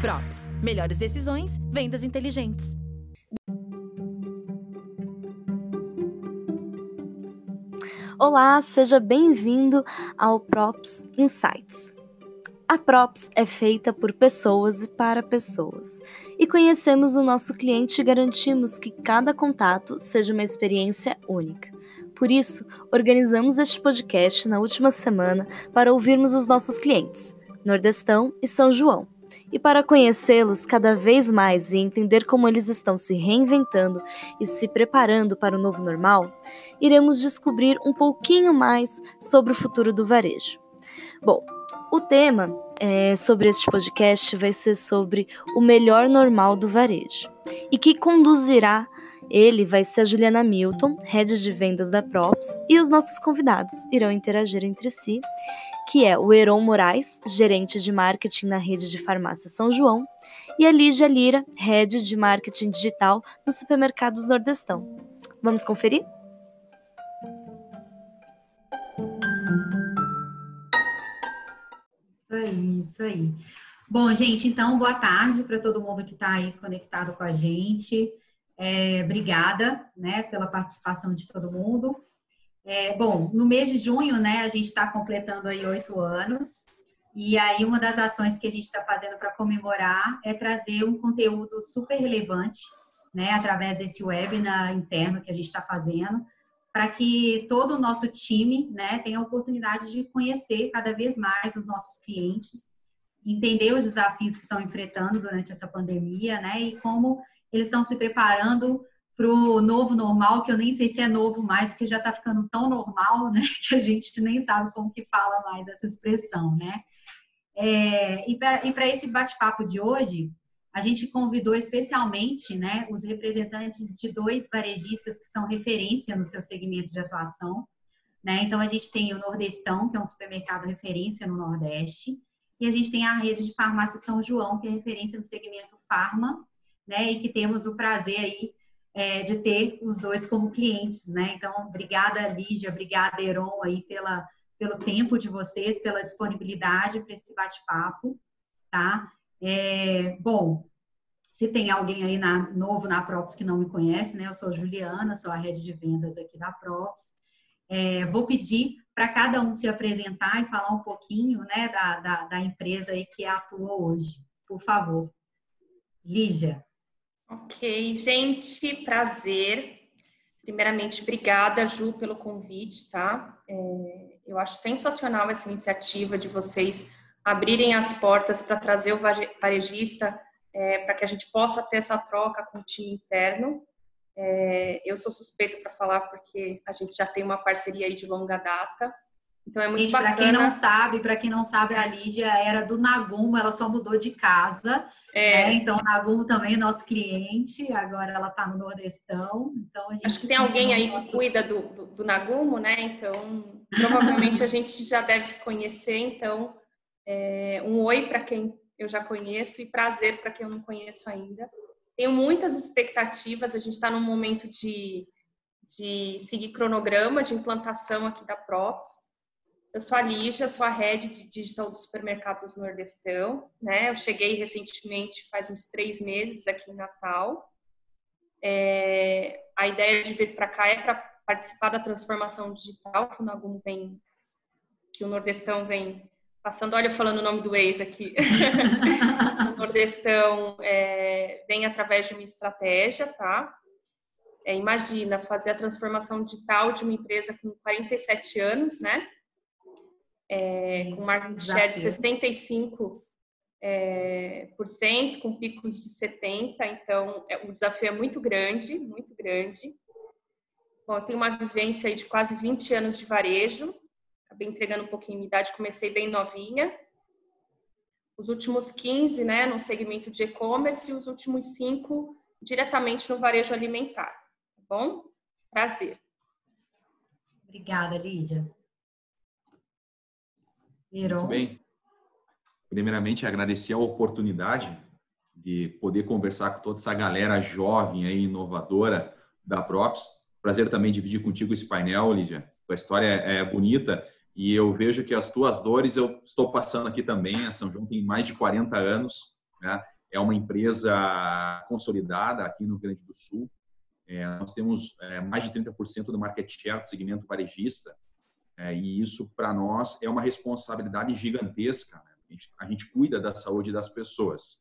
Props. Melhores decisões, vendas inteligentes. Olá, seja bem-vindo ao Props Insights. A Props é feita por pessoas e para pessoas. E conhecemos o nosso cliente e garantimos que cada contato seja uma experiência única. Por isso, organizamos este podcast na última semana para ouvirmos os nossos clientes, Nordestão e São João. E para conhecê-los cada vez mais e entender como eles estão se reinventando e se preparando para o novo normal, iremos descobrir um pouquinho mais sobre o futuro do varejo. Bom, o tema é, sobre este podcast vai ser sobre o melhor normal do varejo e que conduzirá ele vai ser a Juliana Milton, head de vendas da Props, e os nossos convidados irão interagir entre si que é o Heron Moraes, gerente de marketing na rede de farmácia São João, e a Lígia Lira, head de marketing digital nos supermercados Nordestão. Vamos conferir? Isso aí, isso aí. Bom, gente, então, boa tarde para todo mundo que está aí conectado com a gente. É, obrigada, né, pela participação de todo mundo. É, bom, no mês de junho, né, a gente está completando aí oito anos. E aí, uma das ações que a gente está fazendo para comemorar é trazer um conteúdo super relevante, né, através desse webinar interno que a gente está fazendo, para que todo o nosso time, né, tenha a oportunidade de conhecer cada vez mais os nossos clientes, entender os desafios que estão enfrentando durante essa pandemia, né, e como eles estão se preparando para o novo normal, que eu nem sei se é novo mais, porque já está ficando tão normal, né, que a gente nem sabe como que fala mais essa expressão, né. É, e para esse bate-papo de hoje, a gente convidou especialmente, né, os representantes de dois varejistas que são referência no seu segmento de atuação, né, então a gente tem o Nordestão, que é um supermercado referência no Nordeste, e a gente tem a rede de farmácia São João, que é referência no segmento farma, né, e que temos o prazer aí é, de ter os dois como clientes, né? Então, obrigada, Lígia, obrigada, Heron, aí, pela, pelo tempo de vocês, pela disponibilidade para esse bate-papo, tá? É, bom, se tem alguém aí na, novo na Props que não me conhece, né? Eu sou Juliana, sou a rede de vendas aqui da Props. É, vou pedir para cada um se apresentar e falar um pouquinho, né, da, da, da empresa aí que atua hoje. Por favor. Lígia. Ok, gente, prazer. Primeiramente, obrigada, Ju, pelo convite, tá? É, eu acho sensacional essa iniciativa de vocês abrirem as portas para trazer o varejista é, para que a gente possa ter essa troca com o time interno. É, eu sou suspeita para falar porque a gente já tem uma parceria aí de longa data. Então é muito Gente, para quem não sabe, para quem não sabe, a Lígia era do Nagumo, ela só mudou de casa. É. Né? Então, o Nagumo também é nosso cliente, agora ela está no Nordestão. Então, Acho que tem alguém aí nosso... que cuida do, do, do, Nagumo, né? Então, provavelmente a gente já deve se conhecer. Então, é, um oi para quem eu já conheço e prazer para quem eu não conheço ainda. Tenho muitas expectativas, a gente está num momento de, de seguir cronograma de implantação aqui da Props. Eu sou a Lígia, sou a head de digital do supermercados Nordestão, né? Eu cheguei recentemente, faz uns três meses aqui em Natal. É, a ideia de vir para cá é para participar da transformação digital que o Nagum vem, que o Nordestão vem passando. Olha, eu falando o nome do ex aqui. o Nordestão é, vem através de uma estratégia, tá? É, imagina fazer a transformação digital de uma empresa com 47 anos, né? É, com market share de 65%, é, por cento, com picos de 70%, então é, o desafio é muito grande, muito grande. Bom, eu tenho uma vivência de quase 20 anos de varejo, acabei entregando um pouquinho de idade, comecei bem novinha. Os últimos 15, né, no segmento de e-commerce e os últimos 5 diretamente no varejo alimentar, tá bom? Prazer. Obrigada, Lídia. Muito bem. Primeiramente, agradecer a oportunidade de poder conversar com toda essa galera jovem e inovadora da Props. Prazer também dividir contigo esse painel, Lídia. Tua história é bonita e eu vejo que as tuas dores eu estou passando aqui também. A São João tem mais de 40 anos Né? É uma empresa consolidada aqui no Rio Grande do Sul. É, nós temos é, mais de 30% do market share do segmento varejista. É, e isso, para nós, é uma responsabilidade gigantesca. Né? A, gente, a gente cuida da saúde das pessoas.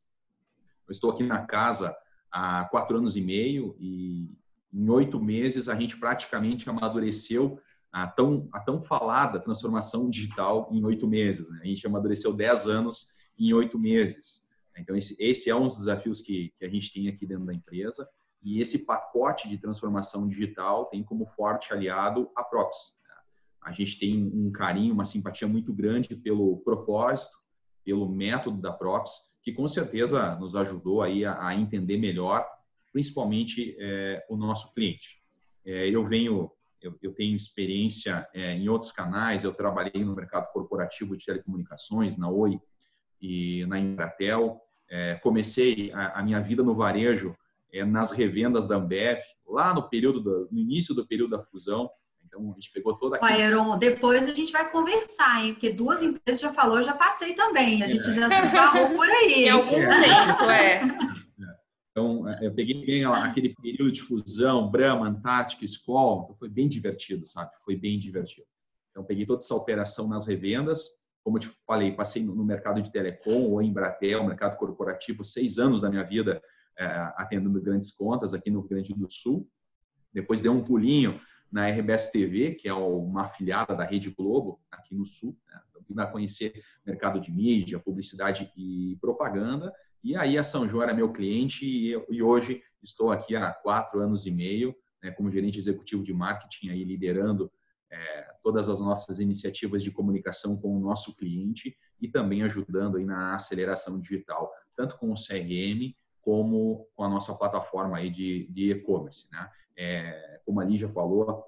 Eu estou aqui na casa há quatro anos e meio e em oito meses a gente praticamente amadureceu a tão, a tão falada transformação digital em oito meses. Né? A gente amadureceu dez anos em oito meses. Então, esse, esse é um dos desafios que, que a gente tem aqui dentro da empresa. E esse pacote de transformação digital tem como forte aliado a Props. A gente tem um carinho, uma simpatia muito grande pelo propósito, pelo método da Props, que com certeza nos ajudou aí a, a entender melhor, principalmente é, o nosso cliente. É, eu venho eu, eu tenho experiência é, em outros canais, eu trabalhei no mercado corporativo de telecomunicações, na Oi e na Embratel. É, comecei a, a, minha vida no varejo é, nas revendas da Ambev, lá no período do, no início do período da fusão. Então a gente pegou toda a. Aaron, depois a gente vai conversar, hein? Porque duas empresas já falou, eu já passei também. A gente é. já se esbarrou por aí. Em algum tempo, é. Então, é, eu peguei bem aquele período de fusão, Brahma, Antártica, Skol, então foi bem divertido, sabe? Foi bem divertido. Então, peguei toda essa operação nas revendas, como eu te falei, passei no mercado de telecom ou em Bratel, mercado corporativo, seis anos da minha vida é, atendendo grandes contas aqui no Rio Grande do Sul. Depois dei um pulinho na RBS TV, que é uma afiliada da Rede Globo aqui no Sul. Né? A conhecer mercado de mídia, publicidade e propaganda. E aí a São João era meu cliente e, eu, e hoje estou aqui há quatro anos e meio né, como gerente executivo de marketing, aí liderando é, todas as nossas iniciativas de comunicação com o nosso cliente e também ajudando aí na aceleração digital, tanto com o CRM como com a nossa plataforma aí de e-commerce. Né? É, como a Lígia falou,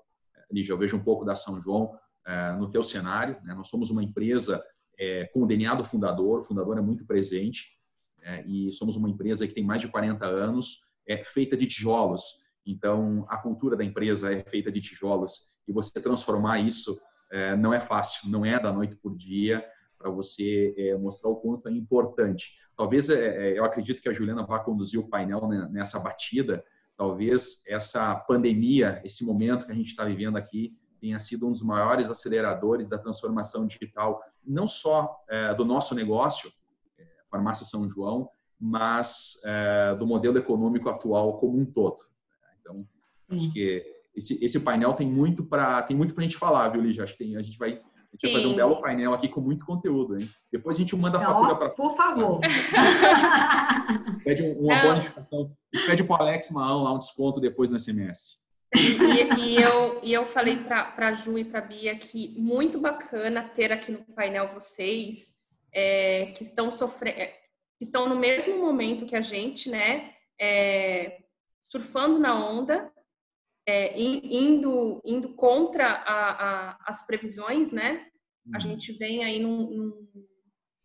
Lígia, eu vejo um pouco da São João é, no teu cenário. Né? Nós somos uma empresa é, com o DNA do fundador, o fundador é muito presente, é, e somos uma empresa que tem mais de 40 anos, é feita de tijolos. Então, a cultura da empresa é feita de tijolos e você transformar isso é, não é fácil, não é da noite por dia para você é, mostrar o quanto é importante. Talvez é, é eu acredito que a Juliana vá conduzir o painel nessa batida. Talvez essa pandemia, esse momento que a gente está vivendo aqui, tenha sido um dos maiores aceleradores da transformação digital, não só é, do nosso negócio, farmácia São João, mas é, do modelo econômico atual como um todo. Então, Sim. acho que esse, esse painel tem muito para tem muito para a gente falar, viu, Lígia? Acho que tem, a gente vai a gente vai fazer um belo painel aqui com muito conteúdo, hein? Depois a gente manda a fatura para. Por favor. pede uma Não. bonificação. A gente pede para o Alex Maão lá um desconto depois no SMS. E, e, eu, e eu falei para a Ju e para a Bia que muito bacana ter aqui no painel vocês é, que estão sofrendo, é, que estão no mesmo momento que a gente, né, é, surfando na onda, é, indo, indo contra a, a, as previsões, né? A uhum. gente vem aí num, num,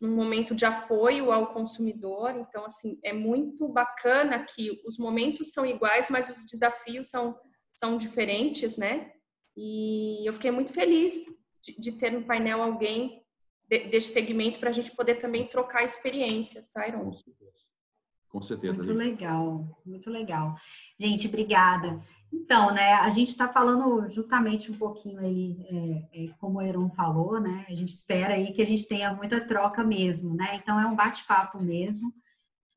num, momento de apoio ao consumidor, então, assim, é muito bacana que os momentos são iguais, mas os desafios são, são diferentes, né? E eu fiquei muito feliz de, de ter no painel alguém de, desse segmento para a gente poder também trocar experiências, tá, Iron? Com certeza. Com certeza. Muito legal, muito legal. Gente, obrigada. Então, né, a gente está falando justamente um pouquinho aí, é, é, como o Heron falou, né, a gente espera aí que a gente tenha muita troca mesmo, né, então é um bate-papo mesmo.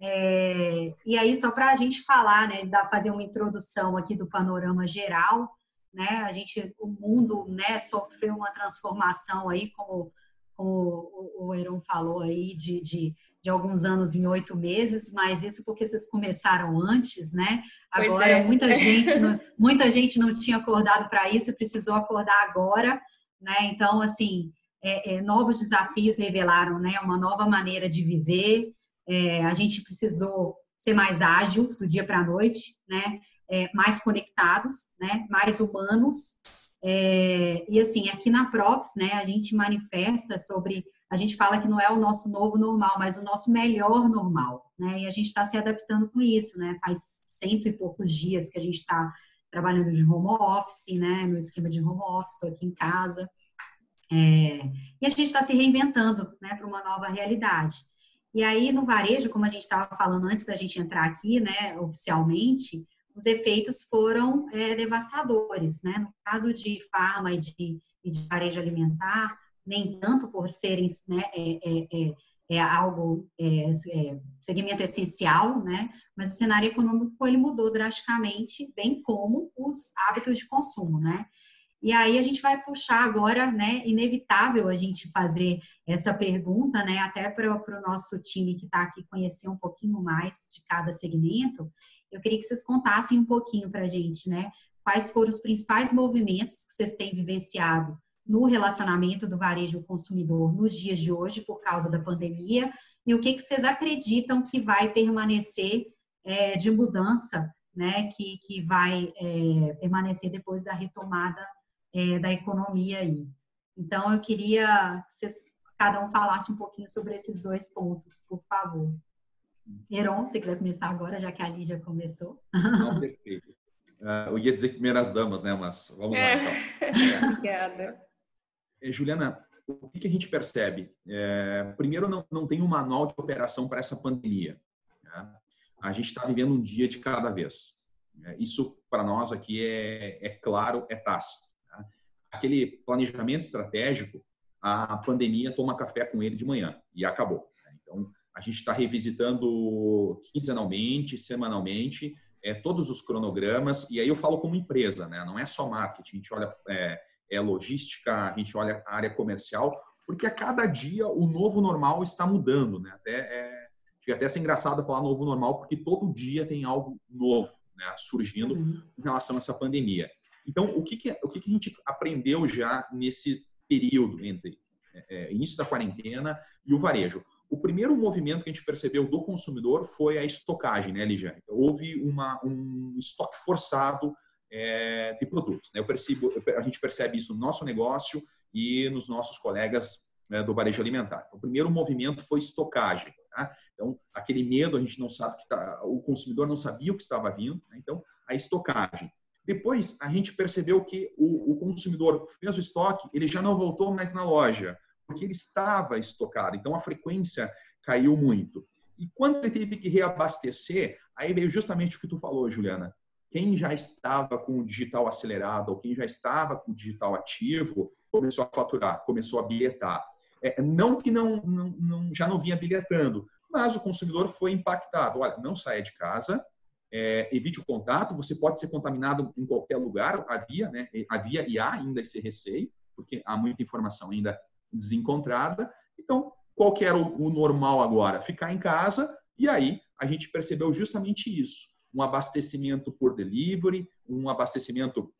É, e aí, só para a gente falar, né, da, fazer uma introdução aqui do panorama geral, né, a gente, o mundo, né, sofreu uma transformação aí, como como o Heron falou aí, de, de, de, alguns anos em oito meses, mas isso porque vocês começaram antes, né? Agora, é. muita, gente não, muita gente não tinha acordado para isso, precisou acordar agora, né? Então, assim, é, é, novos desafios revelaram, né? Uma nova maneira de viver, é, a gente precisou ser mais ágil do dia para a noite, né? É, mais conectados, né? Mais humanos, é, e assim, aqui na Props, né, a gente manifesta sobre, a gente fala que não é o nosso novo normal, mas o nosso melhor normal, né? E a gente está se adaptando com isso, né? Faz cento e poucos dias que a gente está trabalhando de home office, né? No esquema de home office, estou aqui em casa. É, e a gente está se reinventando, né, para uma nova realidade. E aí, no varejo, como a gente estava falando antes da gente entrar aqui, né, oficialmente, os efeitos foram é, devastadores, né? No caso de farma e de, e de varejo alimentar, nem tanto por serem né, é, é, é, é algo, é, é, segmento essencial, né? Mas o cenário econômico ele mudou drasticamente, bem como os hábitos de consumo, né? E aí a gente vai puxar agora, né? Inevitável a gente fazer essa pergunta, né? Até para o nosso time que está aqui conhecer um pouquinho mais de cada segmento. Eu queria que vocês contassem um pouquinho para a gente, né? Quais foram os principais movimentos que vocês têm vivenciado no relacionamento do varejo consumidor nos dias de hoje por causa da pandemia e o que, que vocês acreditam que vai permanecer é, de mudança, né? Que, que vai é, permanecer depois da retomada é, da economia aí. Então, eu queria que vocês, cada um falasse um pouquinho sobre esses dois pontos, por favor. Heron, se quiser começar agora, já que a Lígia começou. Não, perfeito. Uh, eu ia dizer primeiras damas, né? Mas vamos lá, então. É. Obrigada. É, Juliana, o que, a gente percebe? É, primeiro, não, não tem um manual de operação para essa pandemia. Né? A gente está vivendo um dia de cada vez. É, isso, para nós aqui, é, é claro, é tácito aquele planejamento estratégico, a pandemia toma café com ele de manhã e acabou. Né? Então, a gente está revisitando quinzenalmente, semanalmente, é, todos os cronogramas, e aí eu falo como empresa, né? não é só marketing, a gente olha é, é logística, a gente olha a área comercial, porque a cada dia o novo normal está mudando. Né? Até, é, fica até ser engraçado falar novo normal, porque todo dia tem algo novo né, surgindo uhum. em relação a essa pandemia. Então, o que, que, o que, que a gente aprendeu já nesse período entre é, é, início da quarentena e o varejo? O primeiro movimento que a gente percebeu do consumidor foi a estocagem, né, Ligiane? Houve uma, um estoque forçado é, de produtos. Né? Eu percebo, a gente percebe isso no nosso negócio e nos nossos colegas né, do varejo alimentar. Então, o primeiro movimento foi estocagem. Tá? Então, aquele medo, a gente não sabe que tá, o consumidor não sabia o que estava vindo. Né? Então, a estocagem. Depois, a gente percebeu que o, o, consumidor fez o estoque, ele já não voltou mais na loja, porque ele estava estocado. Então, a frequência caiu muito. E quando ele teve que reabastecer, aí veio justamente o que tu falou, Juliana. Quem já estava com o digital acelerado, ou quem já estava com o digital ativo, começou a faturar, começou a bilhetar. É, não que não, não, não, já não vinha bilhetando, mas o consumidor foi impactado. Olha, não saia de casa, é, evite o contato, você pode ser contaminado em qualquer lugar, havia, né, havia e há ainda esse receio, porque há muita informação ainda desencontrada. Então, qual que era o, o normal agora? Ficar em casa, e aí a gente percebeu justamente isso. Um abastecimento por delivery, um abastecimento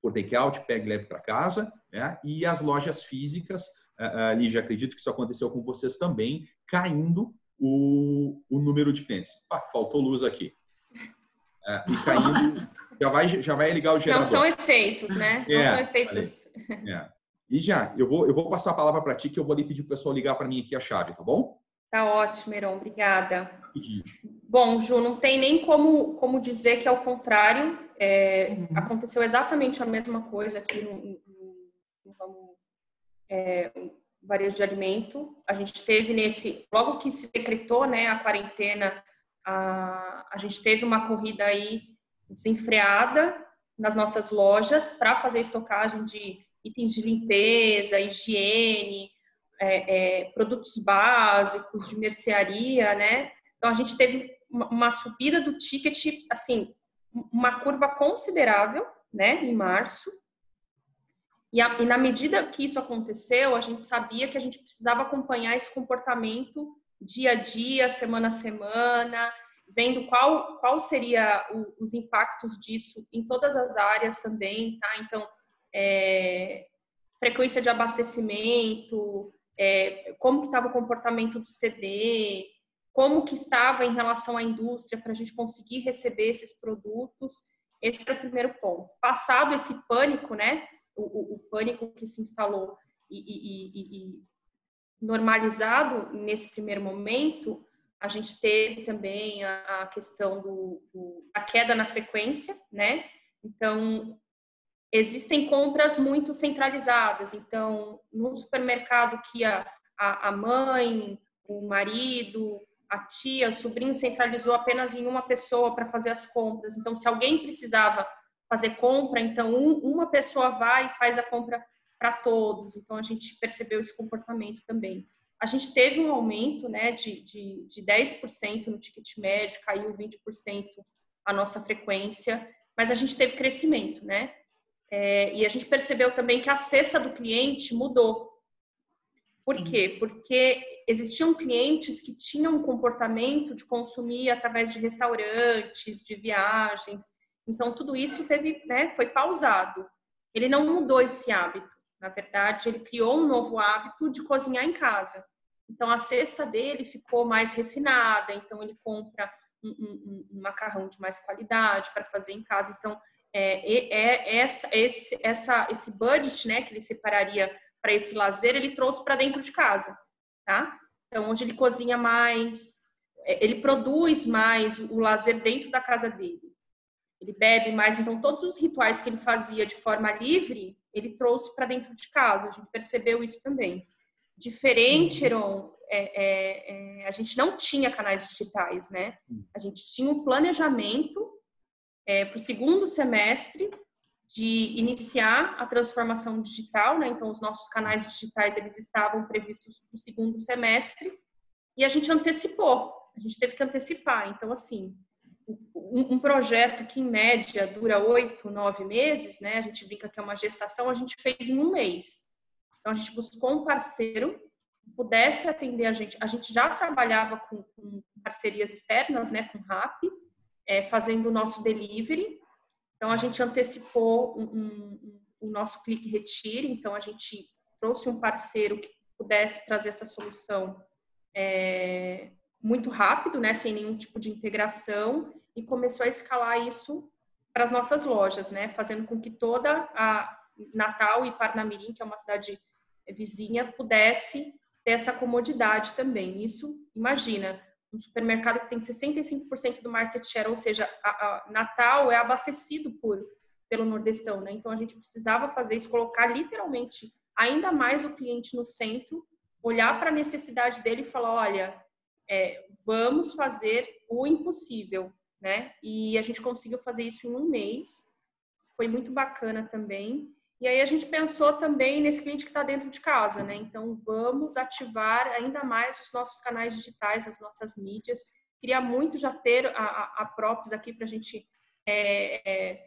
por takeout, pegue e leve para casa, né? e as lojas físicas, ali já acredito que isso aconteceu com vocês também, caindo o, o número de clientes. Ah, faltou luz aqui. É, e caindo, já vai, já vai ligar o gerador. Não são efeitos, né? É, Não são efeitos. É. E já, eu vou, eu vou passar a palavra para ti, que eu vou ali pedir para o pessoal ligar para mim aqui a chave, tá bom? Tá ótimo, Heron, obrigada. Bom, Ju, não tem nem como, como dizer que é o contrário. É, uhum. Aconteceu exatamente a mesma coisa aqui no, no, no é, varejo de alimento. A gente teve nesse, logo que se decretou né, a quarentena a, a gente teve uma corrida aí desenfreada nas nossas lojas para fazer estocagem de itens de limpeza, higiene, é, é, produtos básicos de mercearia, né? Então a gente teve uma subida do ticket, assim, uma curva considerável, né, em março. E, a, e na medida que isso aconteceu, a gente sabia que a gente precisava acompanhar esse comportamento dia a dia, semana a semana, vendo qual, qual seria o, os impactos disso em todas as áreas também, tá? Então, é, frequência de abastecimento, é, como que estava o comportamento do CD, como que estava em relação à indústria para a gente conseguir receber esses produtos. Esse era o primeiro ponto. Passado esse pânico, né? O, o, o pânico que se instalou e, e, e, e normalizado nesse primeiro momento, a gente teve também a, a questão do, do, da queda na frequência, né? Então, existem compras muito centralizadas. Então, no supermercado que a, a, a mãe o marido, a tia, o sobrinho centralizou apenas em uma pessoa para fazer as compras. Então, se alguém precisava fazer compra, então um, uma pessoa vai e faz a compra para todos. Então, a gente percebeu esse comportamento também. A gente teve um aumento né, de, de, de 10% no ticket médio, caiu 20% a nossa frequência, mas a gente teve crescimento, né? É, e a gente percebeu também que a cesta do cliente mudou. Por Sim. quê? Porque existiam clientes que tinham um comportamento de consumir através de restaurantes, de viagens. Então, tudo isso teve, né, foi pausado. Ele não mudou esse hábito. Na verdade, ele criou um novo hábito de cozinhar em casa. Então, a cesta dele ficou mais refinada. Então, ele compra um, um, um macarrão de mais qualidade para fazer em casa. Então, é, é, é essa, esse, essa, esse budget né, que ele separaria para esse lazer, ele trouxe para dentro de casa, tá? Então, onde ele cozinha mais, é, ele produz mais o lazer dentro da casa dele. Ele bebe mais, então todos os rituais que ele fazia de forma livre, ele trouxe para dentro de casa. A gente percebeu isso também. Diferente, uhum. Heron, é, é, é, a gente não tinha canais digitais, né? Uhum. A gente tinha um planejamento é, para o segundo semestre de iniciar a transformação digital, né? Então, os nossos canais digitais eles estavam previstos para o segundo semestre e a gente antecipou. A gente teve que antecipar. Então, assim, um, projeto que em média dura oito, nove meses, né? A gente brinca que é uma gestação, a gente fez em um mês. Então, a gente buscou um parceiro que pudesse atender a gente. A gente já trabalhava com, com parcerias externas, né? Com RAP, é, fazendo o nosso delivery então, a gente antecipou o um, um, um, nosso clique retire, então a gente trouxe um parceiro que pudesse trazer essa solução é, muito rápido, né, sem nenhum tipo de integração, e começou a escalar isso para as nossas lojas, né, fazendo com que toda a Natal e Parnamirim, que é uma cidade vizinha, pudesse ter essa comodidade também. Isso, imagina, um supermercado que tem 65% do market share, ou seja, a, a Natal é abastecido por pelo nordestão, né? Então a gente precisava fazer isso, colocar literalmente ainda mais o cliente no centro, olhar para a necessidade dele e falar, olha, é, vamos fazer o impossível, né? E a gente conseguiu fazer isso em um mês, foi muito bacana também. E aí a gente pensou também nesse cliente que está dentro de casa, né? Então vamos ativar ainda mais os nossos canais digitais, as nossas mídias. Queria muito já ter a, a, a Props aqui para a gente. É, é,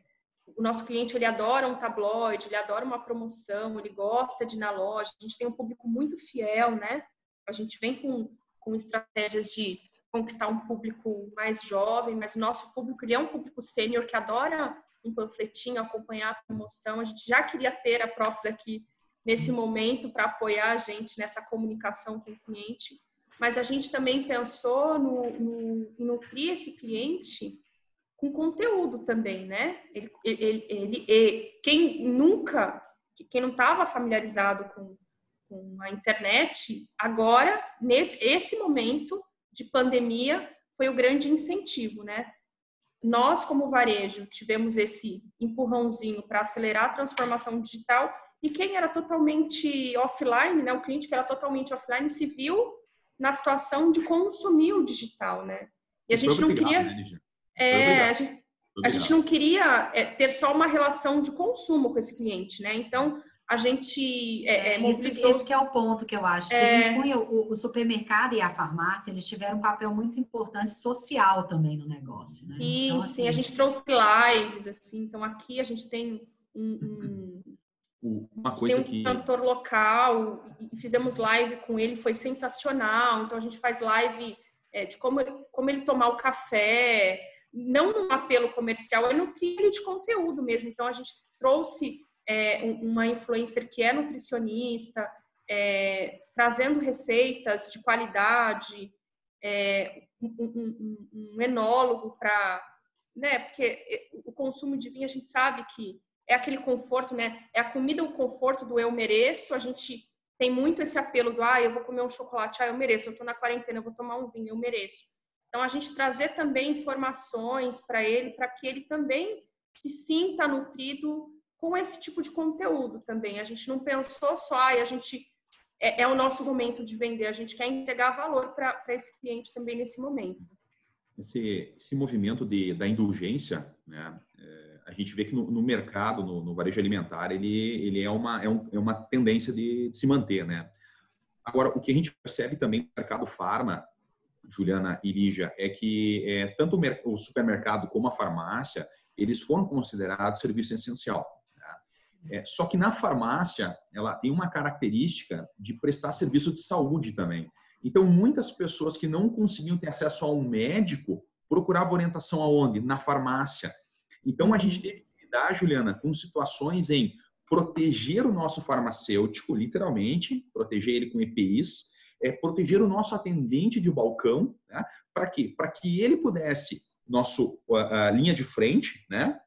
o nosso cliente ele adora um tabloide, ele adora uma promoção, ele gosta de ir na loja. A gente tem um público muito fiel, né? A gente vem com, com estratégias de conquistar um público mais jovem, mas o nosso público ele é um público sênior que adora um panfletinho, acompanhar a promoção. A gente já queria ter a Props aqui nesse momento para apoiar a gente nessa comunicação com o cliente, mas a gente também pensou no, no em nutrir esse cliente com conteúdo também, né? Ele, ele, ele, ele quem nunca, quem não estava familiarizado com, com a internet, agora nesse esse momento de pandemia foi o grande incentivo, né? Nós, como varejo, tivemos esse empurrãozinho para acelerar a transformação digital e quem era totalmente offline, né, o cliente que era totalmente offline, se viu na situação de consumir o digital, né? E a gente não queria... Né, é, a gente, a gente não queria é, ter só uma relação de consumo com esse cliente, né? Então, a gente é, é, esse, esse que é o ponto que eu acho. É... O, o, supermercado e a farmácia, eles tiveram um papel muito importante social também no negócio, né? Sim, então, assim... sim. A gente trouxe lives, assim. Então, aqui a gente tem um... um uma coisa tem um cantor local e fizemos live com ele, foi sensacional. Então, a gente faz live é, de como, como ele tomar o café, não um apelo comercial, é no trilho de conteúdo mesmo. Então, a gente trouxe é, uma influencer que é nutricionista, é, trazendo receitas de qualidade, é, um, um, um, enólogo para. Né, porque o consumo de vinho a gente sabe que é aquele conforto, né? É a comida, o conforto do eu mereço. A gente tem muito esse apelo do ah, eu vou comer um chocolate, ah, eu mereço, eu estou na quarentena, eu vou tomar um vinho, eu mereço. Então a gente trazer também informações para ele, para que ele também se sinta nutrido com esse tipo de conteúdo também. A gente não pensou só, a gente é, é, o nosso momento de vender. A gente quer entregar valor para esse cliente também nesse momento. Esse, esse movimento de, da indulgência, né, é, a gente vê que no, no mercado, no, no, varejo alimentar, ele, ele é, uma, é, um, é uma tendência de, de, se manter. Né? Agora, o que a gente percebe também no mercado farma, Juliana e Lígia, é que é, tanto o, o supermercado como a farmácia, eles foram considerados serviço essencial. É, só que na farmácia, ela tem uma característica de prestar serviço de saúde também. Então, muitas pessoas que não conseguiam ter acesso a um médico procuravam orientação aonde? Na farmácia. Então, a gente teve que lidar, Juliana, com situações em proteger o nosso farmacêutico, literalmente, proteger ele com EPIs, é, proteger o nosso atendente de balcão, né? para quê? Para que ele pudesse nosso linha de frente, né?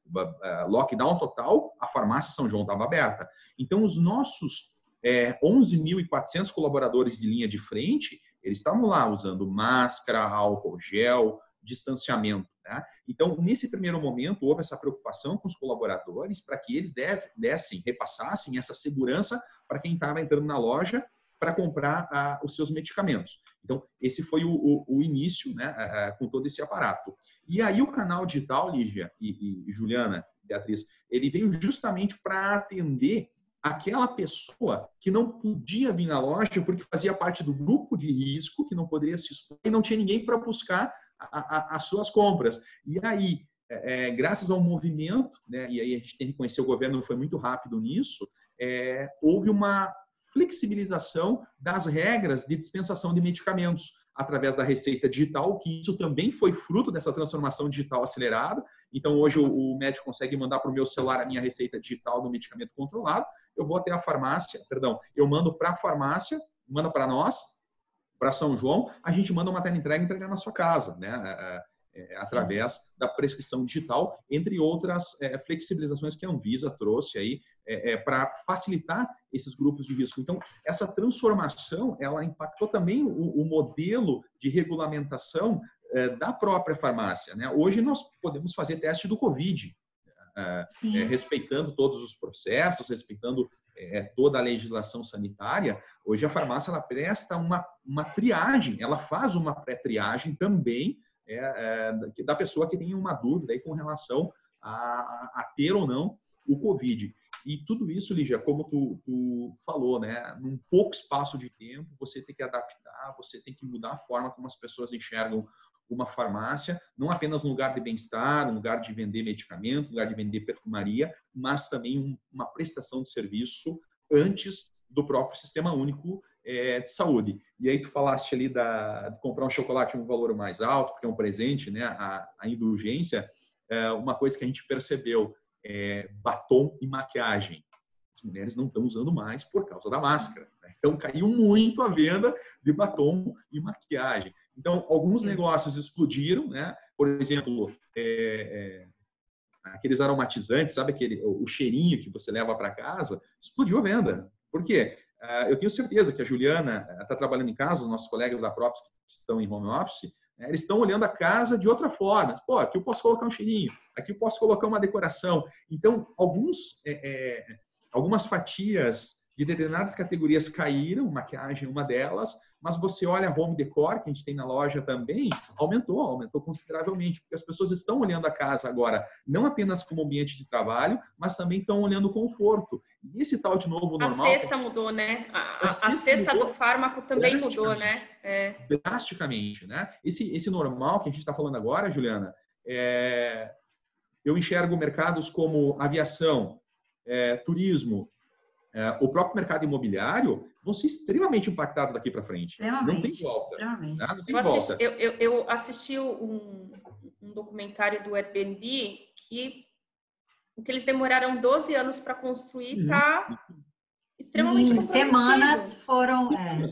Lockdown total, a farmácia São João estava aberta. Então, os nossos é, 11.400 colaboradores de linha de frente, eles estavam lá usando máscara, álcool gel, distanciamento. Né? Então, nesse primeiro momento, houve essa preocupação com os colaboradores para que eles dessem, repassassem essa segurança para quem estava entrando na loja para comprar os seus medicamentos. Então, esse foi o, o, o início né, com todo esse aparato. E aí o canal digital, Lígia e, e Juliana, Beatriz, ele veio justamente para atender aquela pessoa que não podia vir na loja porque fazia parte do grupo de risco, que não poderia se expor e não tinha ninguém para buscar a, a, as suas compras. E aí, é, é, graças ao movimento, né, e aí a gente tem que reconhecer, o governo foi muito rápido nisso, é, houve uma flexibilização das regras de dispensação de medicamentos através da receita digital, que isso também foi fruto dessa transformação digital acelerada. Então, hoje o médico consegue mandar para o meu celular a minha receita digital do medicamento controlado. Eu vou até a farmácia, perdão, eu mando para a farmácia, manda para nós, para São João, a gente manda uma entrega e entregar na sua casa, né? É, é, é, através da prescrição digital, entre outras é, flexibilizações que a Anvisa trouxe aí é, é para facilitar esses grupos de risco. Então, essa transformação, ela impactou também o, o modelo de regulamentação é, da própria farmácia. Né? Hoje nós podemos fazer teste do COVID, respeitando todos os processos, respeitando toda a legislação sanitária. Hoje a farmácia ela presta uma, uma triagem, ela faz uma pré-triagem também é, é, da pessoa que tem uma dúvida aí com relação a, a, ter ou não o Covid. E tudo isso, Lígia, como tu, tu, falou, né? Num pouco espaço de tempo, você tem que adaptar, você tem que mudar a forma como as pessoas enxergam uma farmácia, não apenas um lugar de bem-estar, um lugar de vender medicamento, um lugar de vender perfumaria, mas também um, uma prestação de serviço antes do próprio sistema único é, de saúde. E aí tu falaste ali da, de comprar um chocolate um valor mais alto, porque é um presente, né? A, a indulgência, é uma coisa que a gente percebeu é batom e maquiagem. As mulheres não estão usando mais por causa da máscara. Né? Então caiu muito a venda de batom e maquiagem. Então alguns negócios explodiram, né? Por exemplo, é, é, aqueles aromatizantes, sabe aquele o cheirinho que você leva para casa, explodiu a venda. Por quê? Ah, eu tenho certeza que a Juliana está eh, trabalhando em casa, os nossos colegas da Props que estão em home office, né, eles estão olhando a casa de outra forma. Pô, aqui eu posso colocar um cheirinho, aqui eu posso colocar uma decoração. Então, alguns, é, é, algumas fatias de determinadas categorias caíram, maquiagem é uma delas, mas você olha a home decor que a gente tem na loja também, aumentou, aumentou consideravelmente, porque as pessoas estão olhando a casa agora não apenas como ambiente de trabalho, mas também estão olhando o conforto. E esse tal de novo normal... A cesta mudou, né? A, a, a cesta do fármaco também mudou, né? É. Drasticamente, né? Esse, esse normal que a gente está falando agora, Juliana, é... eu enxergo mercados como aviação, é, turismo, é, o próprio mercado imobiliário vão ser extremamente impactados daqui para frente. Não tem volta. Né? Não tem eu volta. Assisti, eu, eu, eu, assisti um, um, documentário do Airbnb que o que eles demoraram 12 anos para construir está uhum. extremamente Em semanas foram... É.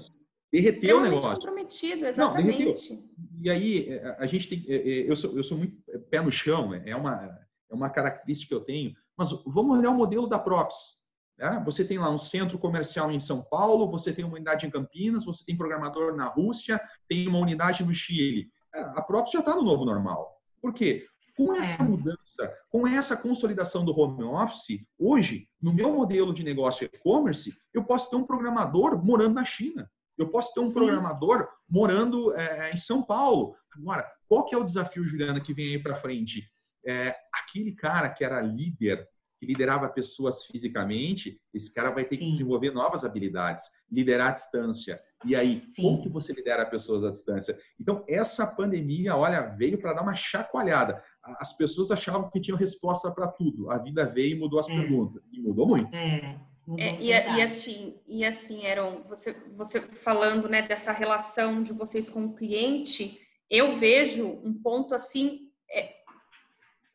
Derreteu o negócio. comprometido, exatamente. Não, derreteu. E aí, é, a gente tem... É, é, eu sou, eu sou muito pé no chão, é uma, é uma característica que eu tenho, mas vamos olhar o modelo da Props né? Você tem lá um centro comercial em São Paulo, você tem uma unidade em Campinas, você tem programador na Rússia, tem uma unidade no Chile. A própria já está no novo normal. Por quê? Com essa é. mudança, com essa consolidação do home office, hoje, no meu modelo de negócio e-commerce, eu posso ter um programador morando na China. Eu posso ter um Sim. programador morando é, em São Paulo. Agora, qual que é o desafio, Juliana, que vem aí para frente? É, aquele cara que era líder que liderava pessoas fisicamente, esse cara vai ter Sim. que desenvolver novas habilidades, liderar à distância. E aí, Sim. como que você lidera pessoas à distância? Então, essa pandemia, olha, veio para dar uma chacoalhada. As pessoas achavam que tinham resposta para tudo. A vida veio e mudou as é. perguntas. E mudou muito. É. É, e, e, assim, e assim, Aaron, você, você falando né, dessa relação de vocês com o cliente, eu vejo um ponto assim é,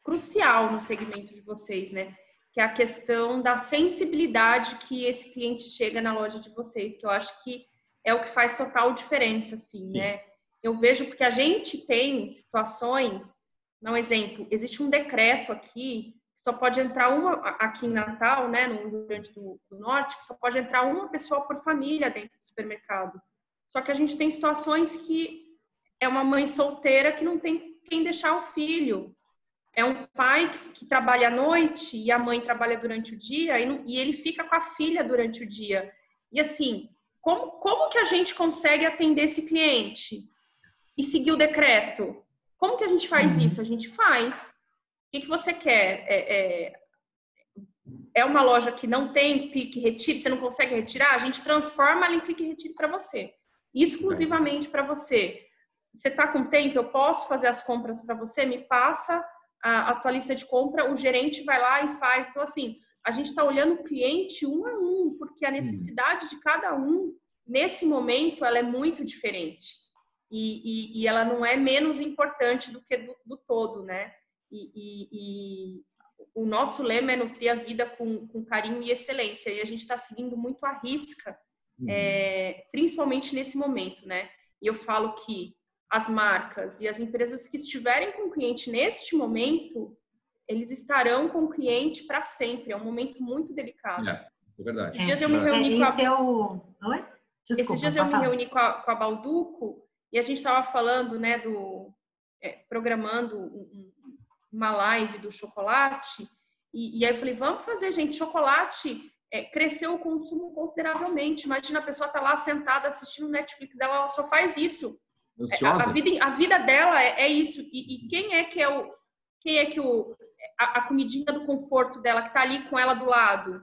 crucial no segmento de vocês, né? Que é a questão da sensibilidade que esse cliente chega na loja de vocês, que eu acho que é o que faz total diferença, assim, Sim. né? Eu vejo porque a gente tem situações, não exemplo, existe um decreto aqui só pode entrar uma aqui em Natal, né, no Rio Grande do, do, Norte, que só pode entrar uma pessoa por família dentro do supermercado. Só que a gente tem situações que é uma mãe solteira que não tem quem deixar o filho, é um pai que, que, trabalha à noite e a mãe trabalha durante o dia e, e, ele fica com a filha durante o dia. E assim, como, como que a gente consegue atender esse cliente e seguir o decreto? Como que a gente faz uhum. isso? A gente faz. O que, que você quer? É, é, é, uma loja que não tem clique retire, você não consegue retirar? A gente transforma ela em clique retire para você, exclusivamente para você. Você está com tempo? Eu posso fazer as compras para você? Me passa a, a tua lista de compra, o gerente vai lá e faz. Então, assim, a gente está olhando o cliente um a um, porque a uhum. necessidade de cada um, nesse momento, ela é muito diferente. E, e, e ela não é menos importante do que do, do todo, né? E, e, o nosso lema é nutrir a vida com, com carinho e excelência. E a gente está seguindo muito a risca, uhum. é, principalmente nesse momento, né? E eu falo que as marcas e as empresas que estiverem com o cliente neste momento, eles estarão com o cliente para sempre. É um momento muito delicado. É, é verdade. Esses dias eu me reuni é, com a... O... Oi? Desculpa, Esses dias eu me reuni com a, com a Balduco e a gente estava falando, né, do... É, programando um, uma live do chocolate e, e, aí eu falei, vamos fazer, gente, chocolate é, cresceu o consumo consideravelmente. Imagina a pessoa tá lá sentada assistindo Netflix dela, ela só faz isso. Ansiosa? A, a, vida, a vida dela é, é isso. E, e, quem é que é o. Quem é que o. A, a, comidinha do conforto dela, que tá ali com ela do lado?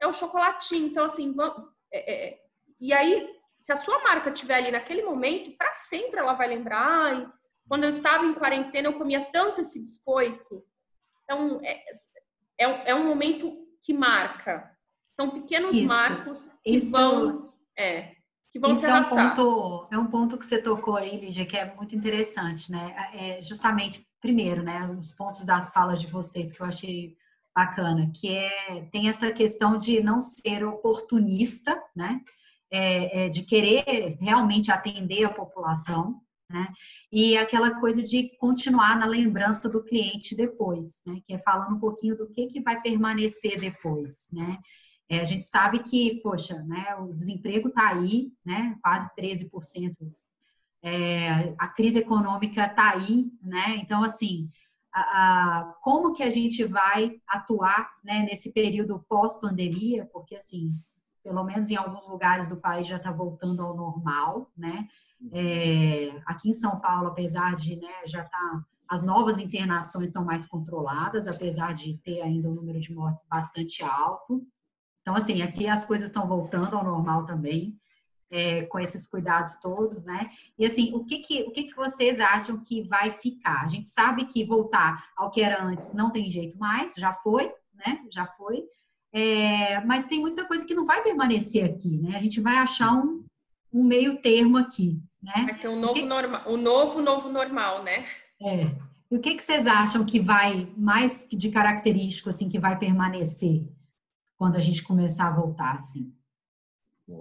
É o chocolatinho. Então, assim, vamos, é, é, e aí, se a sua marca estiver ali naquele momento, para sempre ela vai lembrar. Ai, quando eu estava em quarentena, eu comia tanto esse biscoito. Então, é, é, um, é um momento que marca. São pequenos isso, marcos que isso... vão. É, que vão Isso se arrastar. É um, ponto, é um ponto que você tocou aí, Lídia, que é muito interessante, né? É justamente, primeiro, né, os pontos das falas de vocês que eu achei bacana, que é tem essa questão de não ser oportunista, né? É, é, de querer realmente atender a população, né? E aquela coisa de continuar na lembrança do cliente depois, né? Que é falando um pouquinho do que, que vai permanecer depois, né? É, a gente sabe que, poxa, né, o desemprego está aí, né, quase 13%. É, a crise econômica está aí, né? Então, assim, a, a, como que a gente vai atuar né, nesse período pós-pandemia? Porque, assim, pelo menos em alguns lugares do país já está voltando ao normal, né? É, aqui em São Paulo, apesar de né, já tá, as novas internações estão mais controladas, apesar de ter ainda um número de mortes bastante alto. Então, assim, aqui as coisas estão voltando ao normal também, é, com esses cuidados todos, né? E assim, o que que, o que que vocês acham que vai ficar? A gente sabe que voltar ao que era antes não tem jeito mais, já foi, né? Já foi. É, mas tem muita coisa que não vai permanecer aqui, né? A gente vai achar um, um meio termo aqui, né? Vai ter um novo, que... normal, um novo, novo normal, né? É. E o que, que vocês acham que vai mais de característico, assim, que vai permanecer? Quando a gente começar a voltar, assim?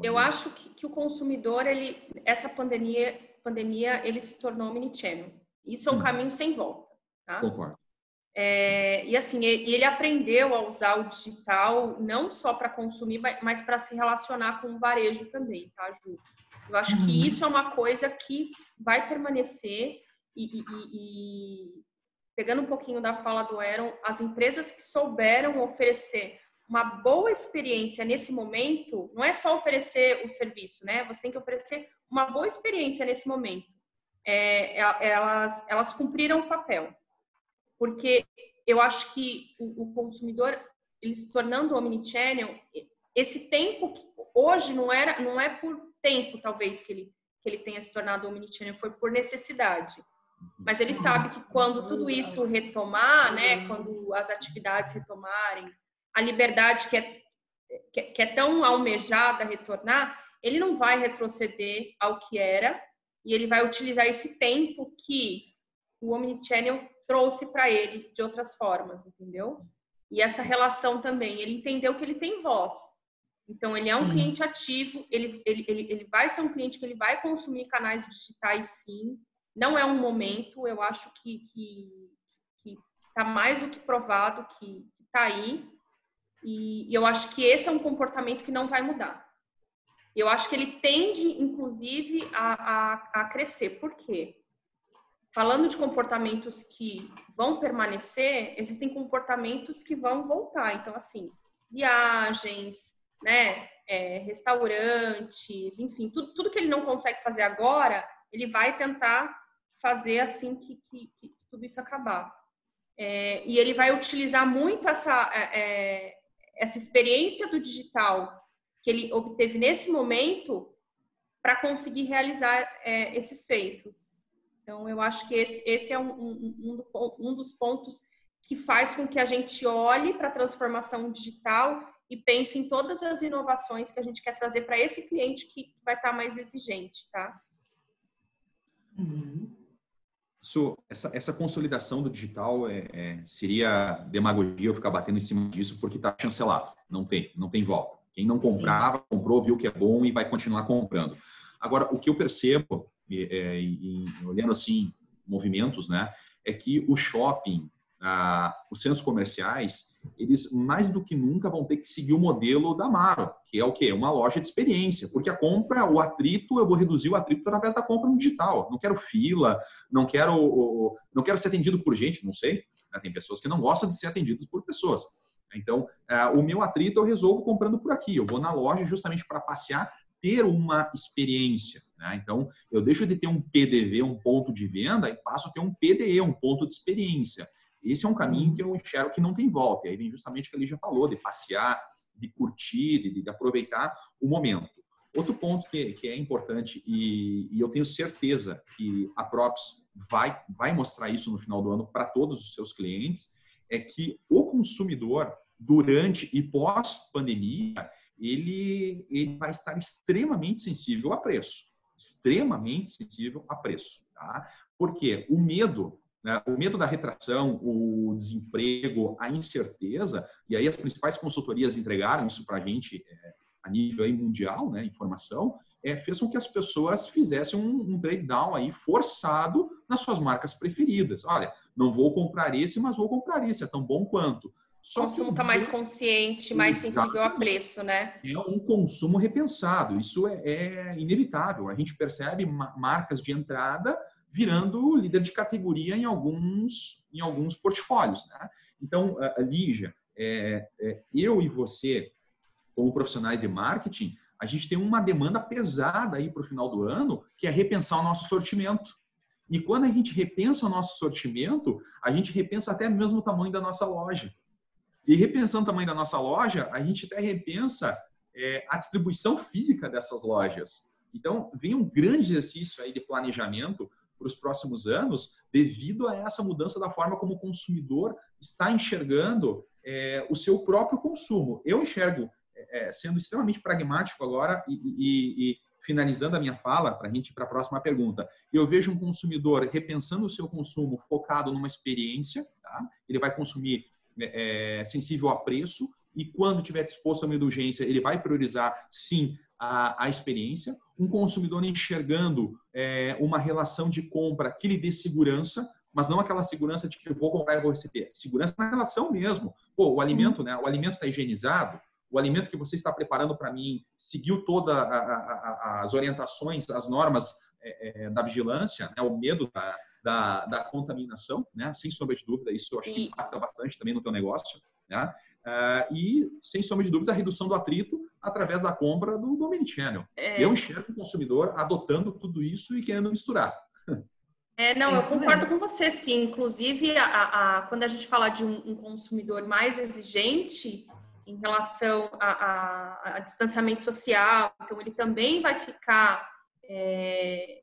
Eu acho que, que o consumidor, ele, essa pandemia, pandemia, ele se tornou omnichannel. Isso é um hum. caminho sem volta, tá? Concordo. É, e assim, ele, ele aprendeu a usar o digital não só para consumir, mas para se relacionar com o varejo também, tá, Ju? Eu acho que uhum. isso é uma coisa que vai permanecer e, e, e, pegando um pouquinho da fala do Aaron, as empresas que souberam oferecer uma boa experiência nesse momento, não é só oferecer o serviço, né? Você tem que oferecer uma boa experiência nesse momento. É, é elas, elas cumpriram o papel. Porque eu acho que o, o consumidor, ele se tornando omnichannel, esse tempo que hoje não era, não é por tempo talvez que ele que ele tenha se tornado omnichannel, foi por necessidade. Mas ele sabe que quando tudo isso retomar, né, quando as atividades retomarem, a liberdade que é, que é tão almejada retornar, ele não vai retroceder ao que era e ele vai utilizar esse tempo que o Omnichannel trouxe para ele de outras formas, entendeu? E essa relação também, ele entendeu que ele tem voz. Então, ele é um sim. cliente ativo, ele, ele, ele, ele vai ser um cliente que ele vai consumir canais digitais, sim. Não é um momento, eu acho que está que, que tá mais do que provado que está aí. E, eu acho que esse é um comportamento que não vai mudar. Eu acho que ele tende, inclusive, a, a, a crescer. Por quê? Falando de comportamentos que vão permanecer, existem comportamentos que vão voltar. Então, assim, viagens, né, é, restaurantes, enfim, tudo, tudo que ele não consegue fazer agora, ele vai tentar fazer assim que, que, que tudo isso acabar. É, e ele vai utilizar muito essa, é, é, essa experiência do digital que ele obteve nesse momento para conseguir realizar é, esses feitos. Então, eu acho que esse, esse é um, um, um, dos pontos que faz com que a gente olhe para a transformação digital e pense em todas as inovações que a gente quer trazer para esse cliente que vai estar tá mais exigente, tá? Uhum. Isso, essa, essa consolidação do digital é, é, seria demagogia eu ficar batendo em cima disso porque está chancelado. Não tem, não tem volta. Quem não comprava, Sim. comprou, viu que é bom e vai continuar comprando. Agora, o que eu percebo, é, olhando assim movimentos, né, é que o shopping ah, os centros comerciais, eles mais do que nunca vão ter que seguir o modelo da Maro, que é o quê? Uma loja de experiência, porque a compra, o atrito, eu vou reduzir o atrito através da compra no digital. Não quero fila, não quero, não quero ser atendido por gente, não sei. Né? Tem pessoas que não gostam de ser atendidas por pessoas. Então, ah, o meu atrito eu resolvo comprando por aqui. Eu vou na loja justamente para passear, ter uma experiência. Né? Então, eu deixo de ter um PDV, um ponto de venda, e passo a ter um PDE, um ponto de experiência. Esse é um caminho que eu enxergo que não tem volta. Aí vem justamente o que ele já falou, de passear, de curtir, de, de aproveitar o momento. Outro ponto que, que é importante, e, e, eu tenho certeza que a Props vai, vai mostrar isso no final do ano para todos os seus clientes, é que o consumidor, durante e pós-pandemia, ele, ele vai estar extremamente sensível a preço. Extremamente sensível a preço. Tá? Porque o medo? O medo da retração, o desemprego, a incerteza, e aí as principais consultorias entregaram isso para a gente é, a nível mundial, né, informação, é, fez com que as pessoas fizessem um, um trade down aí forçado nas suas marcas preferidas. Olha, não vou comprar esse, mas vou comprar esse, é tão bom quanto. Só o consumo está mais consciente, mais sensível a preço, né? É um consumo repensado, isso é, é inevitável. A gente percebe marcas de entrada virando líder de categoria em alguns, em alguns portfólios. Né? Então, Lígia, é, é, eu e você, como profissionais de marketing, a gente tem uma demanda pesada aí para o final do ano, que é repensar o nosso sortimento. E quando a gente repensa o nosso sortimento, a gente repensa até mesmo o tamanho da nossa loja. E repensando o tamanho da nossa loja, a gente até repensa é, a distribuição física dessas lojas. Então, vem um grande exercício aí de planejamento para os próximos anos, devido a essa mudança da forma como o consumidor está enxergando é, o seu próprio consumo. Eu enxergo, é, é sendo extremamente pragmático agora e, e, e finalizando a minha fala, para a gente ir para a próxima pergunta, eu vejo um consumidor repensando o seu consumo focado numa experiência, tá? ele vai consumir é, sensível a preço, e quando tiver disposto a uma indulgência, ele vai priorizar, sim, a, a experiência, um consumidor enxergando é, uma relação de compra que lhe dê segurança, mas não aquela segurança de que eu vou comprar e vou receber. Segurança na relação mesmo. Pô, o alimento, né? O alimento está higienizado, o alimento que você está preparando para mim seguiu todas as orientações, as normas é, é, da vigilância, né? o medo da, da, da contaminação, né? Sem sombra de dúvida, isso eu acho que impacta bastante também no teu negócio, né? Uh, e, sem sombra de dúvidas, a redução do atrito através da compra do, Omnichannel. É... Eu enxergo o consumidor adotando tudo isso e querendo misturar. É, não, é eu concordo mesmo. com você, sim. Inclusive, a, a, quando a gente fala de um, um, consumidor mais exigente em relação a, a, distanciamento social, então ele também vai ficar. É,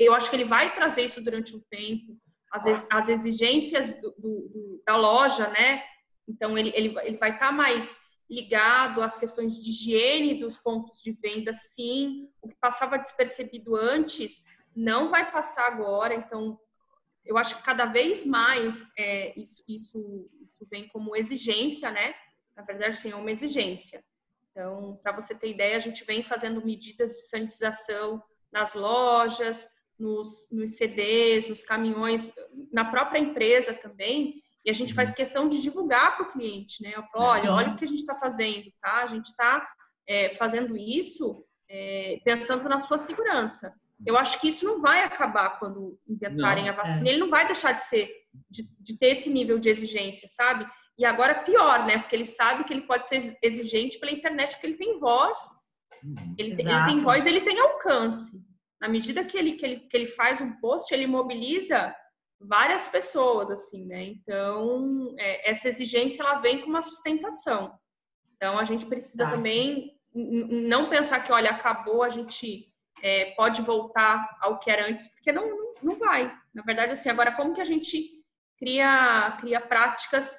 eu acho que ele vai trazer isso durante um tempo, as, as exigências do, do, da loja, né? Então, ele, ele, ele vai estar tá mais ligado às questões de higiene dos pontos de venda, sim. O que passava despercebido antes não vai passar agora. Então, eu acho que cada vez mais é, isso, isso, isso vem como exigência, né? Na verdade, sim, é uma exigência. Então, para você ter ideia, a gente vem fazendo medidas de sanitização nas lojas, nos, nos CDs, nos caminhões, na própria empresa também. E a gente faz uhum. questão de divulgar para o cliente, né? Eu falo, olha, olha o que a gente está fazendo, tá? A gente está é, fazendo isso é, pensando na sua segurança. Eu acho que isso não vai acabar quando inventarem não, a vacina. É. Ele não vai deixar de ser, de, de, ter esse nível de exigência, sabe? E agora pior, né? Porque ele sabe que ele pode ser exigente pela internet, porque ele tem voz. Uhum. Ele, tem, ele tem voz, ele tem alcance. Na medida que ele, que ele, que ele faz um post, ele mobiliza várias pessoas, assim, né? Então, é, essa exigência, ela vem com uma sustentação. Então, a gente precisa também não pensar que, olha, acabou, a gente é, pode voltar ao que era antes, porque não, não, não, vai. Na verdade, assim, agora, como que a gente cria, cria práticas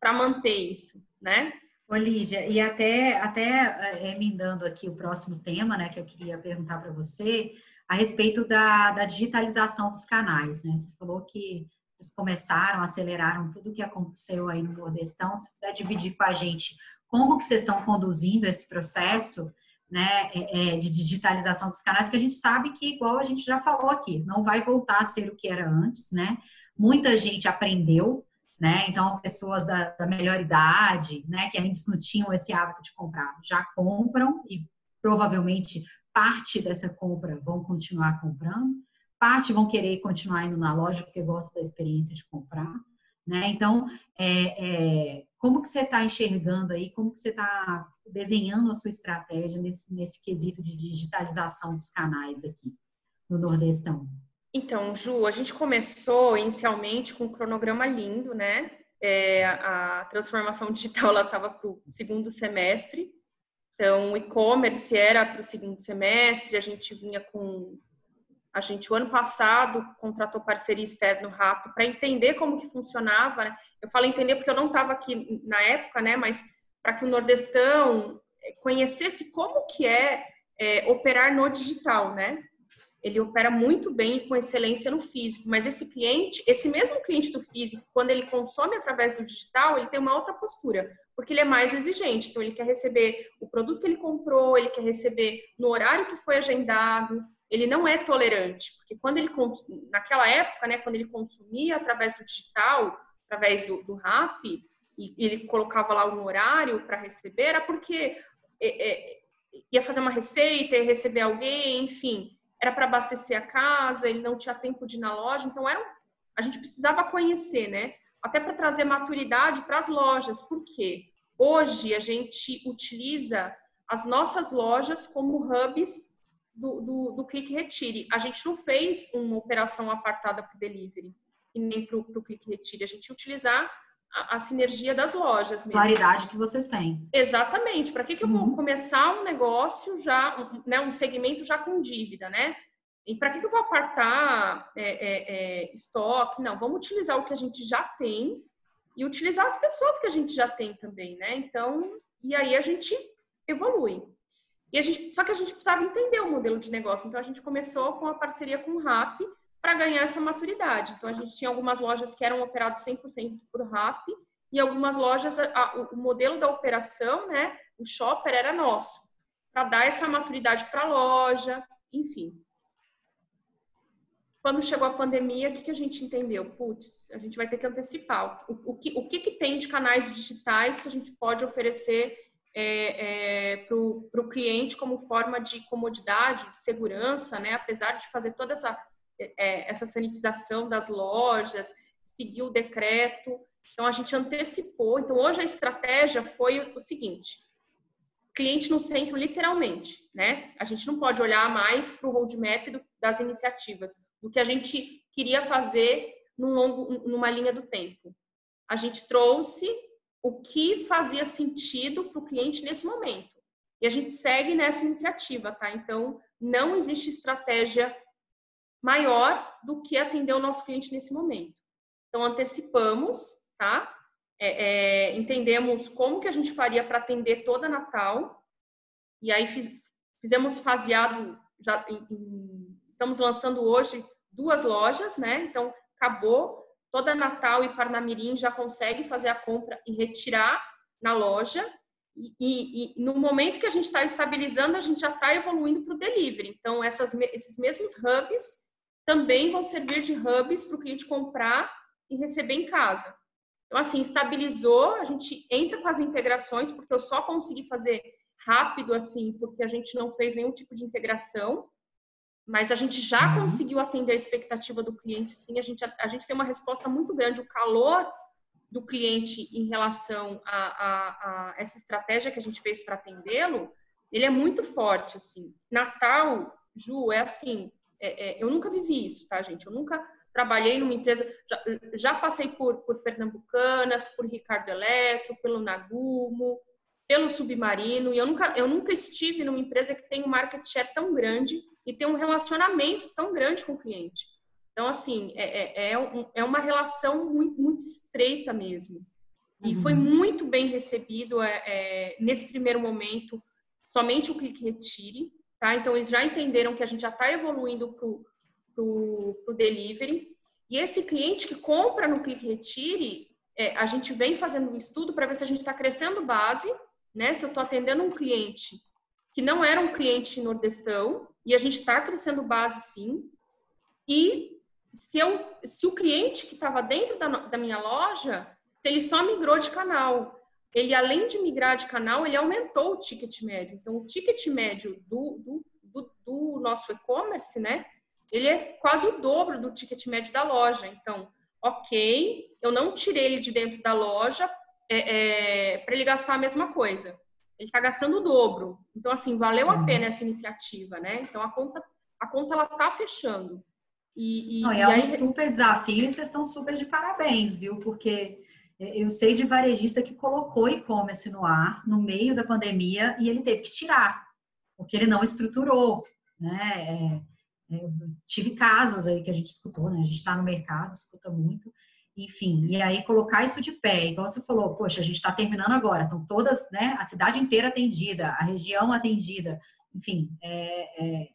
para manter isso, né? Ô, Lídia, e até, até é, emendando aqui o próximo tema, né, que eu queria perguntar para você, a respeito da, da digitalização dos canais, né? Você falou que vocês começaram, aceleraram tudo o que aconteceu aí no Nordestão. Se puder dividir com a gente como que vocês estão conduzindo esse processo, né, é, é, de digitalização dos canais, porque a gente sabe que, igual a gente já falou aqui, não vai voltar a ser o que era antes, né? Muita gente aprendeu, né? Então, pessoas da, da melhor idade, né, que antes não tinham esse hábito de comprar, já compram e provavelmente parte dessa compra vão continuar comprando, parte vão querer continuar indo na loja porque gostam da experiência de comprar, né? Então, é, é, como que você está enxergando aí, como que você está desenhando a sua estratégia nesse, nesse quesito de digitalização dos canais aqui no Nordestão? Então, Ju, a gente começou inicialmente com um cronograma lindo, né? É, a transformação digital ela estava para o segundo semestre, então, o e-commerce era para o segundo semestre, a gente vinha com. A gente, o ano passado, contratou parceria externa RAP para entender como que funcionava. Né? Eu falo entender porque eu não estava aqui na época, né? Mas para que o Nordestão eh, conhecesse como que é, é operar no digital, né? Ele opera muito bem e com excelência no físico, mas esse cliente, esse mesmo cliente do físico, quando ele consome através do digital, ele tem uma outra postura, porque ele é mais exigente. Então, ele quer receber o produto que ele comprou, ele quer receber no horário que foi agendado, ele não é tolerante, porque quando ele, naquela época, né, quando ele consumia através do digital, através do, do RAP, e ele colocava lá um horário para receber, era porque é, é, ia fazer uma receita, ia receber alguém, enfim era para abastecer a casa, ele não tinha tempo de ir na loja, então era, a gente precisava conhecer, né? Até para trazer maturidade para as lojas, porque hoje a gente utiliza as nossas lojas como hubs do, do, do Clique Retire. A gente não fez uma operação apartada para o delivery e nem para o Clique Retire. A gente utilizar a, a, sinergia das lojas mesmo. Claridade que vocês têm. Exatamente. Para que, que eu vou uhum. começar um negócio já, um, né, um segmento já com dívida, né? E para que, que eu vou apartar é, é, é, estoque? Não, vamos utilizar o que a gente já tem e utilizar as pessoas que a gente já tem também, né? Então, e aí a gente evolui. E a gente, só que a gente precisava entender o modelo de negócio. Então a gente começou com a parceria com o RAP para ganhar essa maturidade. Então, a gente tinha algumas lojas que eram operadas 100% por RAP e algumas lojas, a, o modelo da operação, né, o shopper era nosso, para dar essa maturidade para a loja, enfim. Quando chegou a pandemia, o que, que a gente entendeu? Putz, a gente vai ter que antecipar. O, o, que, o que, que tem de canais digitais que a gente pode oferecer é, é, para o cliente como forma de comodidade, de segurança, né? Apesar de fazer toda essa é, essa sanitização das lojas, seguir o decreto. Então, a gente antecipou. Então, hoje a estratégia foi o seguinte: cliente no centro, literalmente, né? A gente não pode olhar mais para o roadmap do, das iniciativas, do que a gente queria fazer num longo, numa linha do tempo. A gente trouxe o que fazia sentido para o cliente nesse momento. E a gente segue nessa iniciativa, tá? Então, não existe estratégia maior do que atender o nosso cliente nesse momento. Então, antecipamos, tá? É, é, entendemos como que a gente faria para atender toda Natal. E aí fiz, fizemos faseado, já em, em, estamos lançando hoje duas lojas, né? Então, acabou, toda Natal e Parnamirim já consegue fazer a compra e retirar na loja. E, e, e no momento que a gente está estabilizando, a gente já está evoluindo para o delivery. Então, essas, esses mesmos hubs também vão servir de hubs para o cliente comprar e receber em casa. Então, assim, estabilizou, a gente entra com as integrações, porque eu só consegui fazer rápido, assim, porque a gente não fez nenhum tipo de integração, mas a gente já uhum. conseguiu atender a expectativa do cliente, sim, a gente, a, a gente tem uma resposta muito grande, o calor do cliente em relação a, a, a essa estratégia que a gente fez para atendê-lo, ele é muito forte, assim. Natal, Ju, é assim, é, é, eu nunca vivi isso, tá, gente? Eu nunca trabalhei numa empresa, já, já, passei por, por Pernambucanas, por Ricardo Eletro, pelo Nagumo, pelo Submarino, e eu nunca, eu nunca estive numa empresa que tem um market share tão grande e tem um relacionamento tão grande com o cliente. Então, assim, é, é, é, é uma relação muito, muito estreita mesmo. E uhum. foi muito bem recebido é, é, nesse primeiro momento, somente o Clique Retire, tá? Então, eles já entenderam que a gente já está evoluindo para o delivery. E esse cliente que compra no Clique Retire, é, a gente vem fazendo um estudo para ver se a gente está crescendo base, né? Se eu estou atendendo um cliente que não era um cliente nordestão, e a gente está crescendo base sim, e se, eu, se o cliente que estava dentro da, da minha loja, se ele só migrou de canal, ele além de migrar de canal, ele aumentou o ticket médio. Então, o ticket médio do, do, do, do nosso e-commerce, né? Ele é quase o dobro do ticket médio da loja. Então, ok, eu não tirei ele de dentro da loja é, é, para ele gastar a mesma coisa. Ele está gastando o dobro. Então, assim, valeu a uhum. pena essa iniciativa, né? Então, a conta, a conta ela tá fechando. E, e, Não, é e um aí... super desafio e vocês estão super de parabéns, viu? Porque eu sei de varejista que colocou e-commerce no ar no meio da pandemia e ele teve que tirar, porque ele não estruturou, né? É, é, tive casos aí que a gente escutou, né? A gente está no mercado, escuta muito, enfim, e aí colocar isso de pé, igual você falou, poxa, a gente está terminando agora, então todas, né? A cidade inteira atendida, a região atendida, enfim, é, é,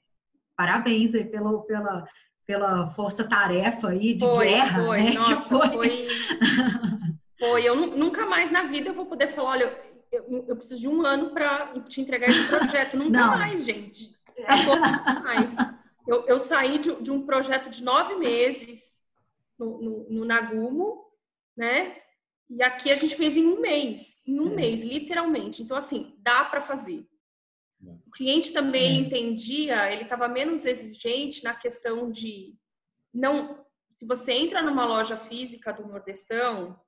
parabéns aí pelo, pela, pela força-tarefa aí de foi, guerra, foi. né? Nossa, foi. foi... foi. Eu nunca mais na vida eu vou poder falar, olha, eu, eu preciso de um ano para te entregar esse projeto. Nunca Não. mais, gente. Nunca mais. Eu, eu saí de, de, um projeto de nove meses no, no, no, Nagumo, né? E aqui a gente fez em um mês, em um é. mês, literalmente. Então, assim, dá para fazer. O cliente também ele é. entendia, ele estava menos exigente na questão de não. Se você entra numa loja física do Nordestão,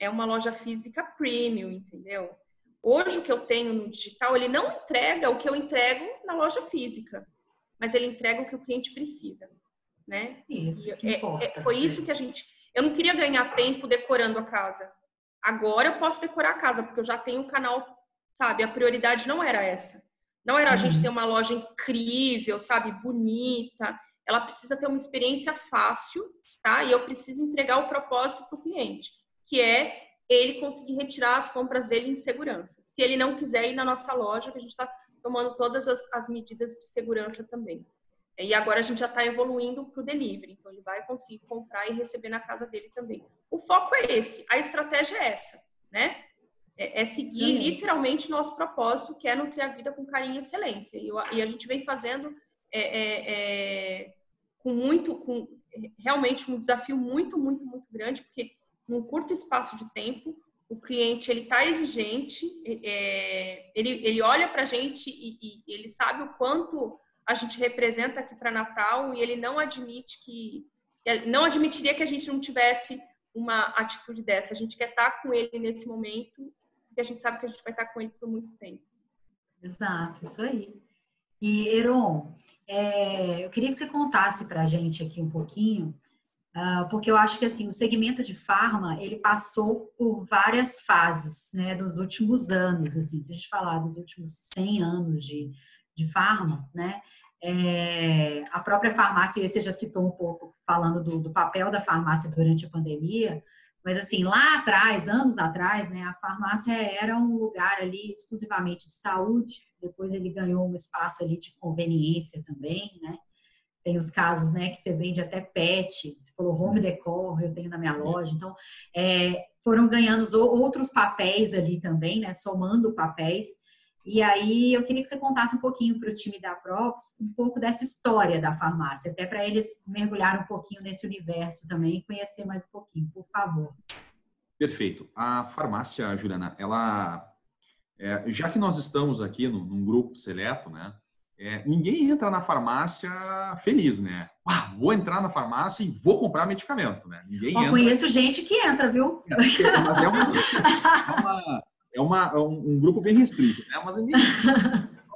é uma loja física premium, entendeu? Hoje o que eu tenho no digital, ele não entrega o que eu entrego na loja física, mas ele entrega o que o cliente precisa, né? Isso, que é, importa. É, foi isso que a gente. Eu não queria ganhar tempo decorando a casa. Agora eu posso decorar a casa porque eu já tenho um canal, sabe? A prioridade não era essa. Não era a gente uhum. ter uma loja incrível, sabe, bonita. Ela precisa ter uma experiência fácil, tá? E eu preciso entregar o propósito para o cliente, que é ele conseguir retirar as compras dele em segurança. Se ele não quiser ir na nossa loja, que a gente está tomando todas as, as, medidas de segurança também. E agora a gente já está evoluindo para o delivery, então ele vai conseguir comprar e receber na casa dele também. O foco é esse, a estratégia é essa, né? é, é seguir Excelente. literalmente nosso propósito, que é nutrir a vida com carinho e excelência. E, e a gente vem fazendo é, é, é, com muito, com realmente um desafio muito, muito, muito grande, porque num curto espaço de tempo o cliente ele está exigente, é, ele, ele olha para a gente e, e, ele sabe o quanto a gente representa aqui para Natal e ele não admite que não admitiria que a gente não tivesse uma atitude dessa. A gente quer estar com ele nesse momento, porque a gente sabe que a gente vai estar com ele por muito tempo. Exato, isso aí. E Eron, é, eu queria que você contasse para a gente aqui um pouquinho, porque eu acho que assim o segmento de farma ele passou por várias fases, né, nos últimos anos, assim, se a gente falar dos últimos 100 anos de, de farma, né, é, a própria farmácia, você já citou um pouco falando do, do papel da farmácia durante a pandemia, mas assim, lá atrás, anos atrás, né, a farmácia era um lugar ali exclusivamente de saúde, depois ele ganhou um espaço ali de conveniência também, né? Tem os casos, né, que você vende até pet, você falou home decor, eu tenho na minha loja. Então, é, foram ganhando outros papéis ali também, né, somando papéis. E aí eu queria que você contasse um pouquinho para o time da Props um pouco dessa história da farmácia, até para eles mergulharem um pouquinho nesse universo também e conhecer mais um pouquinho, por favor. Perfeito. A farmácia, Juliana, ela, é, já que nós estamos aqui num, num grupo seleto, né? É, ninguém entra na farmácia feliz, né? Ah, vou entrar na farmácia e vou comprar medicamento, né? Ninguém entra... conheço gente que entra, viu? É, mas é uma, é uma é uma, é um, grupo bem restrito, né? Mas ninguém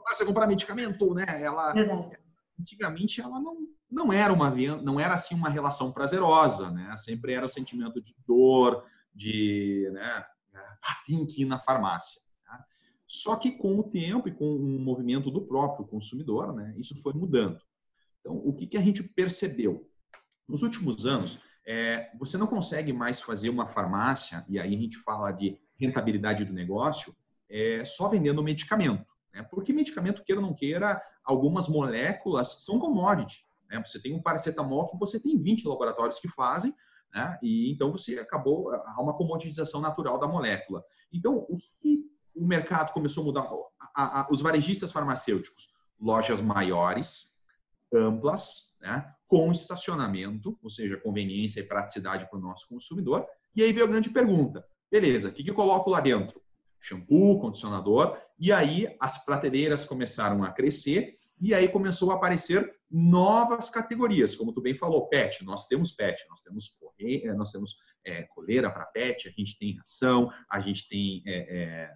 você comprar medicamento, né? Ela Verdade. antigamente ela não, não era uma não era assim uma relação prazerosa, né? Sempre era o sentimento de dor, de, né? Ah, tem que ir na farmácia. Só que com o tempo e com o movimento do próprio consumidor, né? Isso foi mudando. Então, o que, que a gente percebeu? Nos últimos anos, é, você não consegue mais fazer uma farmácia, e aí a gente fala de rentabilidade do negócio é, só vendendo medicamento. Né? Porque medicamento, queira ou não queira, algumas moléculas são commodity. Né? Você tem um paracetamol que você tem 20 laboratórios que fazem, né? e então você acabou, há uma comoditização natural da molécula. Então, o que o mercado começou a mudar? A, a, os varejistas farmacêuticos, lojas maiores, amplas, né? com estacionamento, ou seja, conveniência e praticidade para o nosso consumidor. E aí veio a grande pergunta: Beleza, o que, que eu coloco lá dentro? Shampoo, condicionador, e aí as prateleiras começaram a crescer e aí começou a aparecer novas categorias, como tu bem falou, pet. Nós temos pet, nós temos correia, nós temos é, coleira para pet, a gente tem ração, a gente tem. É, é,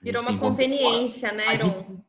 Virou uma conveniência, né, Iron?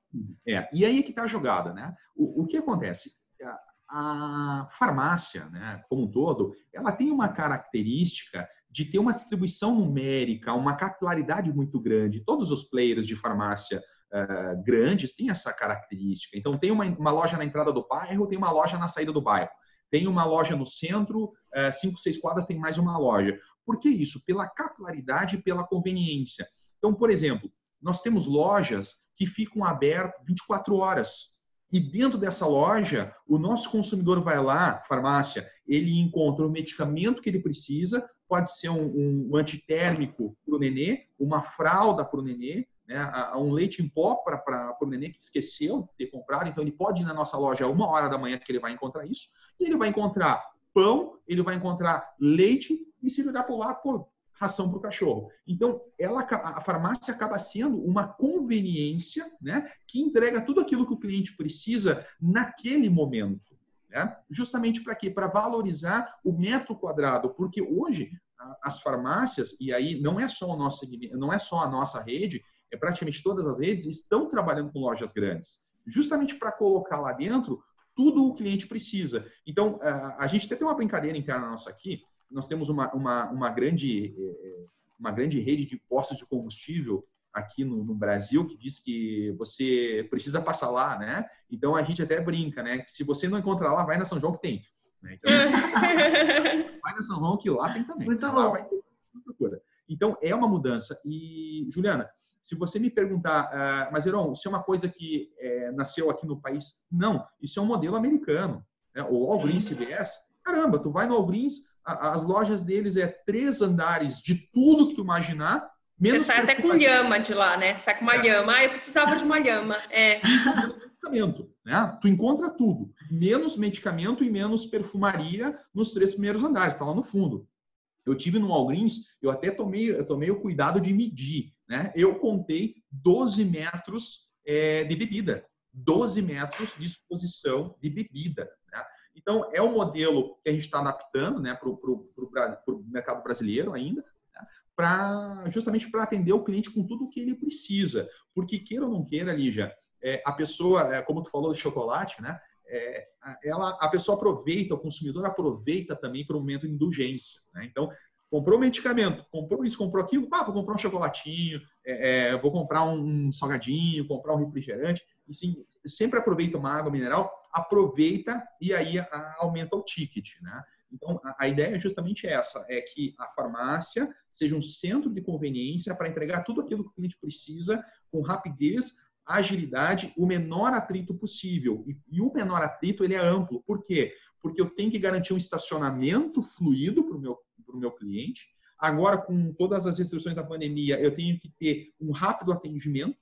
É, e aí que está a jogada, né? O, o que acontece? A, a farmácia, né, como um todo, ela tem uma característica de ter uma distribuição numérica, uma capilaridade muito grande. Todos os players de farmácia uh, grandes têm essa característica. Então, tem uma, uma, loja na entrada do bairro, tem uma loja na saída do bairro. Tem uma loja no centro, uh, cinco, seis quadras tem mais uma loja. Por que isso? Pela capilaridade e pela conveniência. Então, por exemplo, nós temos lojas que ficam abertas 24 horas. E dentro dessa loja, o nosso consumidor vai lá, farmácia, ele encontra o medicamento que ele precisa, pode ser um, um antitérmico para o nenê, uma fralda para o nenê, né, um leite em pó para o nenê que esqueceu de ter comprado. Então, ele pode ir na nossa loja uma hora da manhã que ele vai encontrar isso. E ele vai encontrar pão, ele vai encontrar leite e se ele olhar para o pô, ração para o cachorro. Então, ela, a farmácia acaba sendo uma conveniência né, que entrega tudo aquilo que o cliente precisa naquele momento. Né? Justamente para quê? Para valorizar o metro quadrado, porque hoje as farmácias, e aí não é só a nossa, não é só a nossa rede, é praticamente todas as redes estão trabalhando com lojas grandes, justamente para colocar lá dentro tudo o cliente precisa. Então, a gente até tem uma brincadeira interna nossa aqui, nós temos uma, uma, uma, grande, eh, eh, uma grande rede de postos de combustível aqui no, no, Brasil que diz que você precisa passar lá, né? Então a gente até brinca, né? Que se você não encontrar lá, vai na São João que tem. Né? Então, vai na São João que lá tem também. Muito bom. Então é uma mudança. E Juliana, se você me perguntar, uh, mas Heron, isso é uma coisa que é, nasceu aqui no país? Não, isso é um modelo americano. Né? O Walgreens CVS, caramba, tu vai no Walgreens, a, as lojas deles é três andares de tudo que tu imaginar Menos Você sai até com lhama de lá, né? Sai com uma é. lhama. Ah, eu precisava de uma lhama. É. medicamento, né? Tu encontra tudo, menos medicamento e menos perfumaria nos três primeiros andares, tá lá no fundo. Eu tive no Walgreens, eu até tomei, eu tomei o cuidado de medir, né? Eu contei 12 metros é, de bebida. 12 metros de exposição de bebida. Então, é um modelo que a gente está adaptando né, para o mercado brasileiro ainda, né, pra, justamente para atender o cliente com tudo o que ele precisa. Porque, queira ou não queira, Lígia, é, a pessoa, é, como tu falou de chocolate, né, é, ela, a pessoa aproveita, o consumidor aproveita também para o momento de indulgência. Né? Então, comprou medicamento, comprou isso, comprou aquilo, ah, vou comprar um chocolatinho, é, é, vou comprar um salgadinho, comprar um refrigerante. Sempre aproveita uma água mineral, aproveita e aí a, aumenta o ticket, né? Então, a, a, ideia é justamente essa, é que a farmácia seja um centro de conveniência para entregar tudo aquilo que o cliente precisa com rapidez, agilidade, o menor atrito possível. E, e o menor atrito, ele é amplo. Por quê? Porque eu tenho que garantir um estacionamento fluido para o meu, meu cliente. Agora, com todas as restrições da pandemia, eu tenho que ter um rápido atendimento,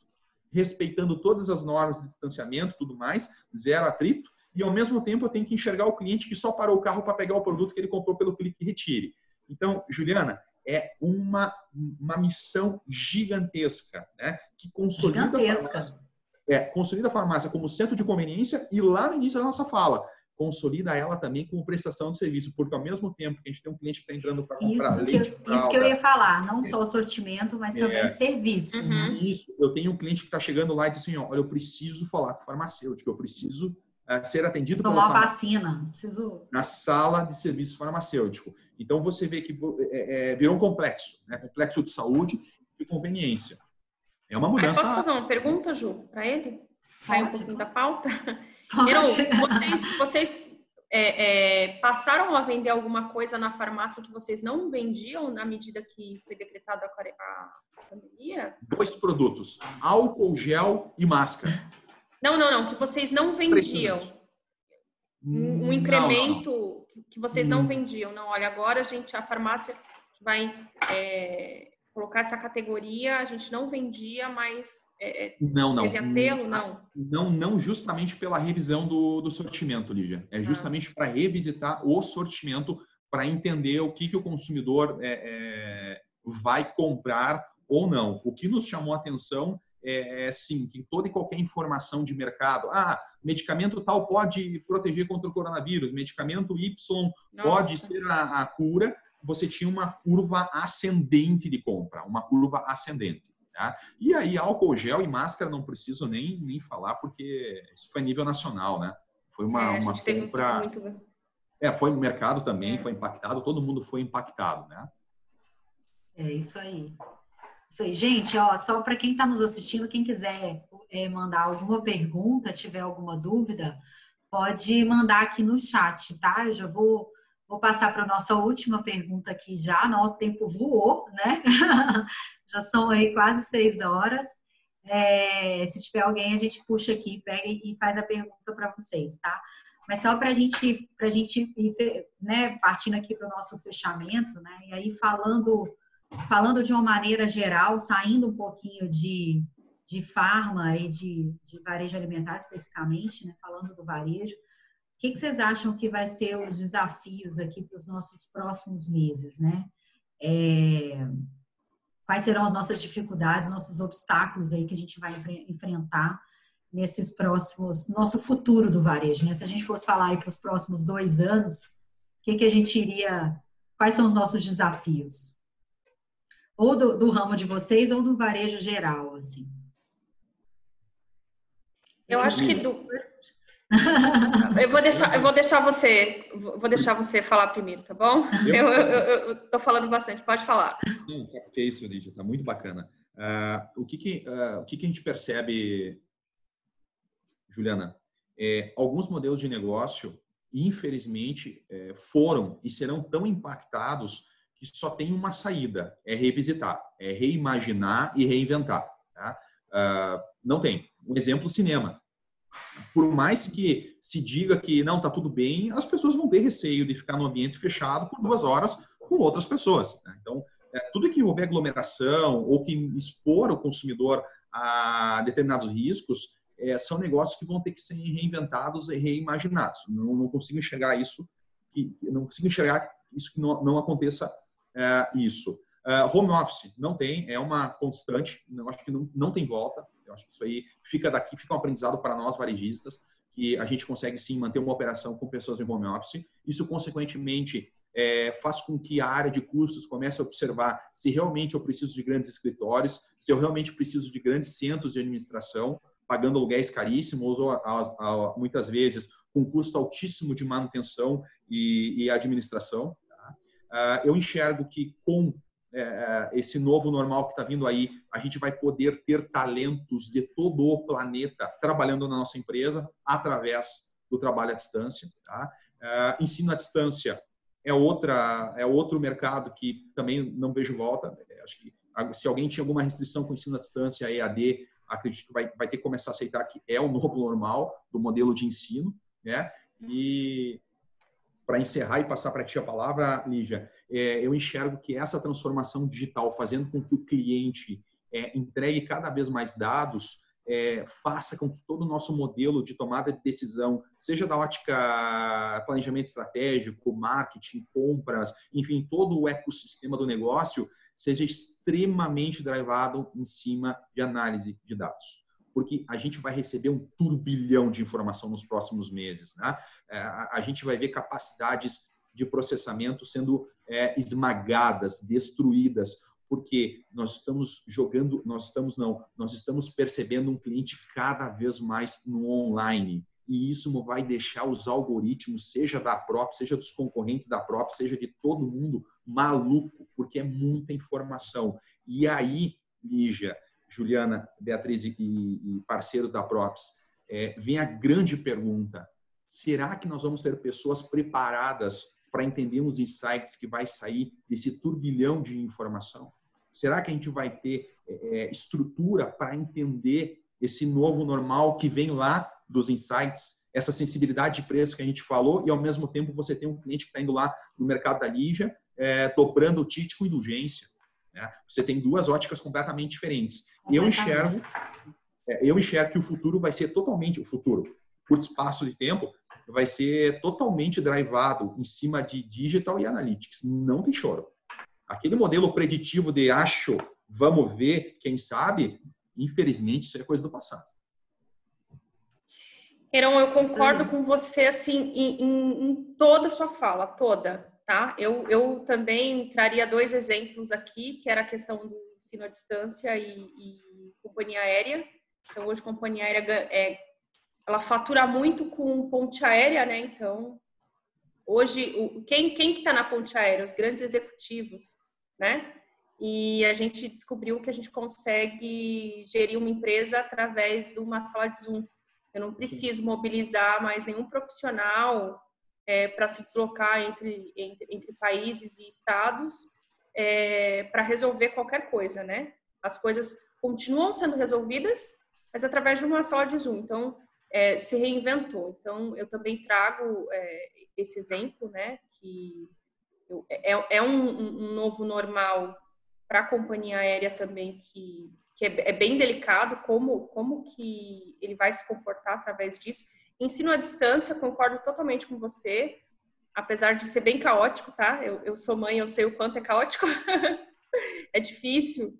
respeitando todas as normas de distanciamento, tudo mais, zero atrito, e ao mesmo tempo eu tenho que enxergar o cliente que só parou o carro para pegar o produto que ele comprou pelo clique retire. Então, Juliana, é uma, uma missão gigantesca, né? Que consolida gigantesca. a farmácia, é, consolida a farmácia como centro de conveniência e lá no início da nossa fala, consolida ela também com prestação de serviço, porque ao mesmo tempo que a gente tem um cliente que está entrando para comprar isso leite, que eu, Isso que eu ia falar, não só o sortimento, mas também é, serviço. Uhum. Né? Isso, eu tenho um cliente que está chegando lá e diz assim, olha, eu preciso falar com o farmacêutico, eu preciso uh, ser atendido Tomar uma vacina. Preciso... Na sala de serviço farmacêutico. Então, você vê que é, é, virou um complexo, né? complexo de saúde e conveniência. É uma mudança... posso fazer uma pergunta, Ju, para ele? Sai um pouquinho da pauta? Eru, vocês, vocês é, é, passaram a vender alguma coisa na farmácia que vocês não vendiam na medida que foi decretada a, pandemia? Dois produtos: álcool gel e máscara. Não, não, não, que vocês não vendiam. Um, um incremento não, não. que vocês não hum. vendiam. Não, olha, agora a gente, a farmácia vai é, colocar essa categoria, a gente não vendia, mas é, é, não, não. Teve apelo, não? Não, não justamente pela revisão do, do sortimento, Lígia. É ah. justamente ah. para revisitar o sortimento, para entender o que, que o consumidor é, é, vai comprar ou não. O que nos chamou a atenção é, é, sim, que toda e qualquer informação de mercado, ah, medicamento tal pode proteger contra o coronavírus, medicamento Y Nossa. pode ser a, a cura, você tinha uma curva ascendente de compra, uma curva ascendente. Tá? E aí, álcool gel e máscara não preciso nem, nem falar, porque isso foi nível nacional, né? Foi uma, é, uma compra. Muito... É, foi no mercado também, é. foi impactado, todo mundo foi impactado, né? É isso aí. Isso aí, gente, ó, só para quem está nos assistindo, quem quiser é, mandar alguma pergunta, tiver alguma dúvida, pode mandar aqui no chat, tá? Eu já vou, vou passar para a nossa última pergunta aqui já, não, o tempo voou, né? já são aí quase seis horas. É, se tiver alguém, a gente puxa aqui, pega e faz a pergunta para vocês, tá? Mas só para gente, a gente ir, né, partindo aqui para o nosso fechamento, né? E aí falando, falando de uma maneira geral, saindo um pouquinho de, de farma e de, de varejo alimentar especificamente, né? Falando do varejo, o que, que vocês acham que vai ser os desafios aqui para os nossos próximos meses, né? É, quais serão as nossas dificuldades, nossos obstáculos aí que a gente vai enfrentar nesses próximos, nosso futuro do varejo, né? Se a gente fosse falar aí para os próximos dois anos, o que, que a gente iria, quais são os nossos desafios? Ou do, do ramo de vocês ou do varejo geral, assim. Eu acho que do, eu vou deixar, eu vou deixar você, vou deixar você falar primeiro, tá bom? Eu, eu, eu, falando bastante, pode falar. Não, tá, é isso, Lídia, tá muito bacana. Uh, o que que, uh, o que que a gente percebe, Juliana? É, alguns modelos de negócio, infelizmente, é, foram e serão tão impactados que só tem uma saída, é revisitar, é reimaginar e reinventar. Tá? Uh, não tem. Um exemplo, cinema por mais que se diga que não está tudo bem, as pessoas vão ter receio de ficar no ambiente fechado por duas horas com outras pessoas. Né? Então, é, tudo que houver aglomeração ou que expor o consumidor a determinados riscos é, são negócios que vão ter que ser reinventados e reimaginados. Não, não consigo enxergar isso, que, não consigo enxergar isso que não, não aconteça é, isso. Uh, home office não tem, é uma constante, acho que não, não tem volta. Eu acho que isso aí fica daqui, fica um aprendizado para nós varejistas, que a gente consegue sim manter uma operação com pessoas em home office. Isso, consequentemente, é, faz com que a área de custos comece a observar se realmente eu preciso de grandes escritórios, se eu realmente preciso de grandes centros de administração, pagando aluguéis caríssimos ou, muitas vezes, com custo altíssimo de manutenção e, e administração. Tá? Ah, eu enxergo que com é, esse novo normal que está vindo aí, a gente vai poder ter talentos de todo o planeta trabalhando na nossa empresa através do trabalho à distância. Tá? Uh, ensino à distância é outra é outro mercado que também não vejo volta. É, acho que se alguém tinha alguma restrição com ensino à distância, EAD, acredito que vai, vai ter que começar a aceitar que é o novo normal do modelo de ensino, né? E para encerrar e passar para ti a palavra, Lígia, é, eu enxergo que essa transformação digital, fazendo com que o cliente é, entregue cada vez mais dados, é, faça com que todo o nosso modelo de tomada de decisão, seja da ótica planejamento estratégico, marketing, compras, enfim, todo o ecossistema do negócio, seja extremamente drivado em cima de análise de dados. Porque a gente vai receber um turbilhão de informação nos próximos meses. Né? É, a gente vai ver capacidades de processamento sendo é, esmagadas, destruídas, porque nós estamos jogando, nós estamos não, nós estamos percebendo um cliente cada vez mais no online. E isso vai deixar os algoritmos, seja da própria, seja dos concorrentes da própria, seja de todo mundo, maluco, porque é muita informação. E aí, Lígia, Juliana, Beatriz e, e parceiros da Props, é, vem a grande pergunta: será que nós vamos ter pessoas preparadas para entender os insights que vai sair desse turbilhão de informação? Será que a gente vai ter é, é estrutura para entender esse novo normal que vem lá dos insights, essa sensibilidade de preço que a gente falou, e ao mesmo tempo você tem um cliente que está indo lá no mercado da Lígia, é, dobrando o ticket com indulgência. Né? Você tem duas óticas completamente diferentes. Eu enxergo, é, eu enxergo que o futuro vai ser totalmente o futuro curto espaço de tempo, vai ser totalmente drivado em cima de digital e analytics. Não tem choro. Aquele modelo preditivo de acho, vamos ver, quem sabe, infelizmente, isso é coisa do passado. Heron, eu concordo Sim. com você assim em, em, em, toda a sua fala, toda, tá? Eu, eu também traria dois exemplos aqui, que era a questão do ensino à distância e, e companhia aérea. Então, hoje, companhia aérea é ela fatura muito com ponte aérea, né? Então, hoje, o, quem, quem que está na ponte aérea? Os grandes executivos, né? E a gente descobriu que a gente consegue gerir uma empresa através de uma sala de Zoom. Eu não preciso mobilizar mais nenhum profissional é, para se deslocar entre, entre, entre, países e estados é, para resolver qualquer coisa, né? As coisas continuam sendo resolvidas, mas através de uma sala de Zoom. Então, é, se reinventou. Então, eu também trago é, esse exemplo, né, que eu, é, é um, um, novo normal para a companhia aérea também, que, que é, é, bem delicado, como, como que ele vai se comportar através disso. Ensino à distância, concordo totalmente com você, apesar de ser bem caótico, tá? Eu, eu sou mãe, eu sei o quanto é caótico. é difícil.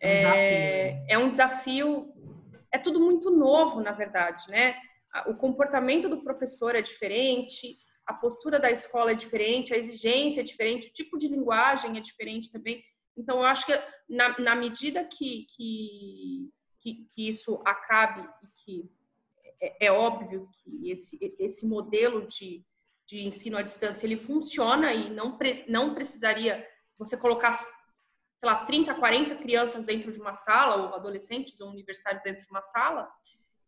É um desafio. É, é um desafio é tudo muito novo, na verdade, né? O comportamento do professor é diferente, a postura da escola é diferente, a exigência é diferente, o tipo de linguagem é diferente também. Então, eu acho que na, na medida que, que, que, que, isso acabe e que é, é, óbvio que esse, esse modelo de, de ensino à distância ele funciona e não, pre, não precisaria você colocar sei lá, 30, 40 crianças dentro de uma sala, ou adolescentes ou universitários dentro de uma sala,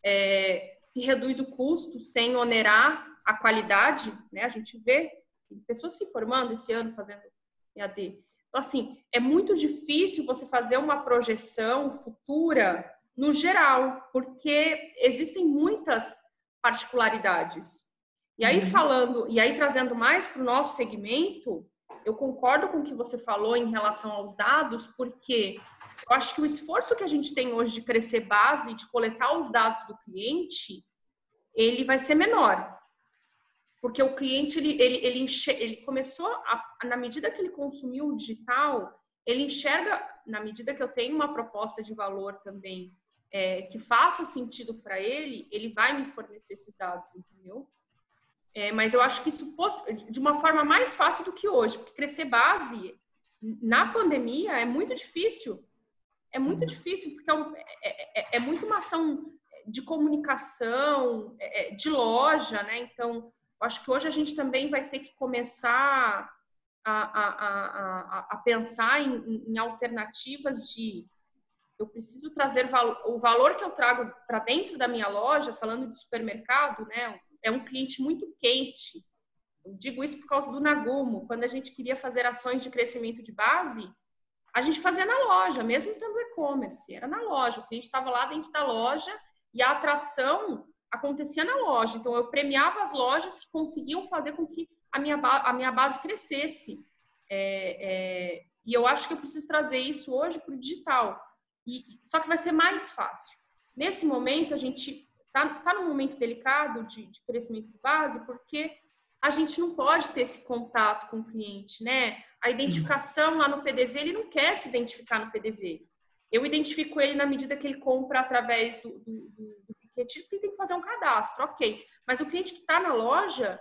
é, se reduz o custo sem onerar a qualidade, né? A gente vê pessoas se formando esse ano fazendo EAD. Então, assim, é muito difícil você fazer uma projeção futura no geral, porque existem muitas particularidades. E aí, uhum. falando, e aí trazendo mais para o nosso segmento, eu concordo com o que você falou em relação aos dados, porque eu acho que o esforço que a gente tem hoje de crescer base, de coletar os dados do cliente, ele vai ser menor. Porque o cliente, ele, ele, ele, ele começou, a, na medida que ele consumiu o digital, ele enxerga, na medida que eu tenho uma proposta de valor também é, que faça sentido para ele, ele vai me fornecer esses dados, entendeu? É, mas eu acho que isso de uma forma mais fácil do que hoje, porque crescer base na pandemia é muito difícil. É muito difícil, porque é, é, é, é muito uma ação de comunicação, é, é, de loja, né? Então, eu acho que hoje a gente também vai ter que começar a, a, a, a pensar em, em, alternativas de eu preciso trazer o valor que eu trago para dentro da minha loja, falando de supermercado, né? É um cliente muito quente. Eu digo isso por causa do Nagumo. Quando a gente queria fazer ações de crescimento de base, a gente fazia na loja, mesmo tendo e-commerce, era na loja. O cliente estava lá dentro da loja e a atração acontecia na loja. Então, eu premiava as lojas que conseguiam fazer com que a minha, a minha base crescesse. É, é, e eu acho que eu preciso trazer isso hoje para o digital. E, só que vai ser mais fácil. Nesse momento, a gente está tá num momento delicado de, de crescimento de base, porque a gente não pode ter esse contato com o cliente, né? A identificação lá no PDV, ele não quer se identificar no PDV. Eu identifico ele na medida que ele compra através do, do, do, do porque tem que fazer um cadastro, ok. Mas o cliente que está na loja,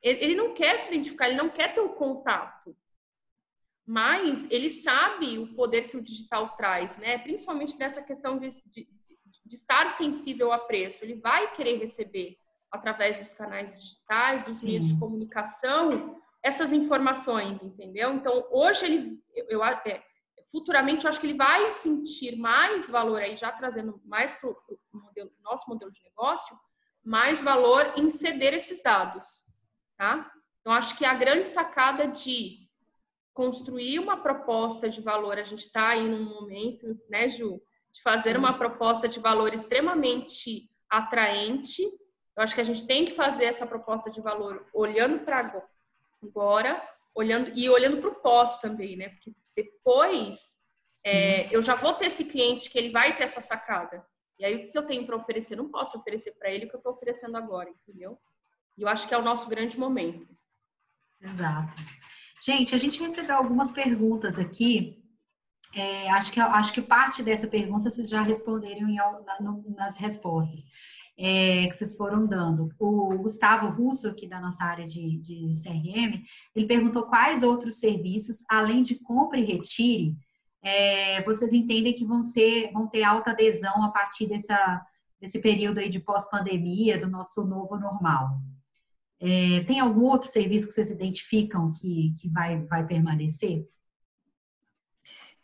ele, ele não quer se identificar, ele não quer ter o contato. Mas ele sabe o poder que o digital traz, né? Principalmente nessa questão de, de, de estar sensível a preço. Ele vai querer receber através dos canais digitais, dos Sim. meios de comunicação, essas informações, entendeu? Então, hoje ele, eu, eu é, futuramente eu acho que ele vai sentir mais valor aí, já trazendo mais para o modelo, nosso modelo de negócio, mais valor em ceder esses dados, tá? Então, acho que a grande sacada de construir uma proposta de valor, a gente está aí num momento, né, Ju, de fazer uma proposta de valor extremamente atraente. Eu acho que a gente tem que fazer essa proposta de valor olhando para agora, olhando e olhando para o pós também, né? Porque depois é, eu já vou ter esse cliente que ele vai ter essa sacada. E aí o que eu tenho para oferecer? Não posso oferecer para ele o que eu estou oferecendo agora, entendeu? E eu acho que é o nosso grande momento. Exato. Gente, a gente recebeu algumas perguntas aqui. É, acho, que, acho que parte dessa pergunta vocês já responderam em, na, no, nas respostas é, que vocês foram dando. O Gustavo Russo, aqui da nossa área de, de CRM, ele perguntou quais outros serviços, além de compra e retire, é, vocês entendem que vão ser, vão ter alta adesão a partir dessa, desse período aí de pós-pandemia, do nosso novo normal. É, tem algum outro serviço que vocês identificam que, que vai, vai permanecer?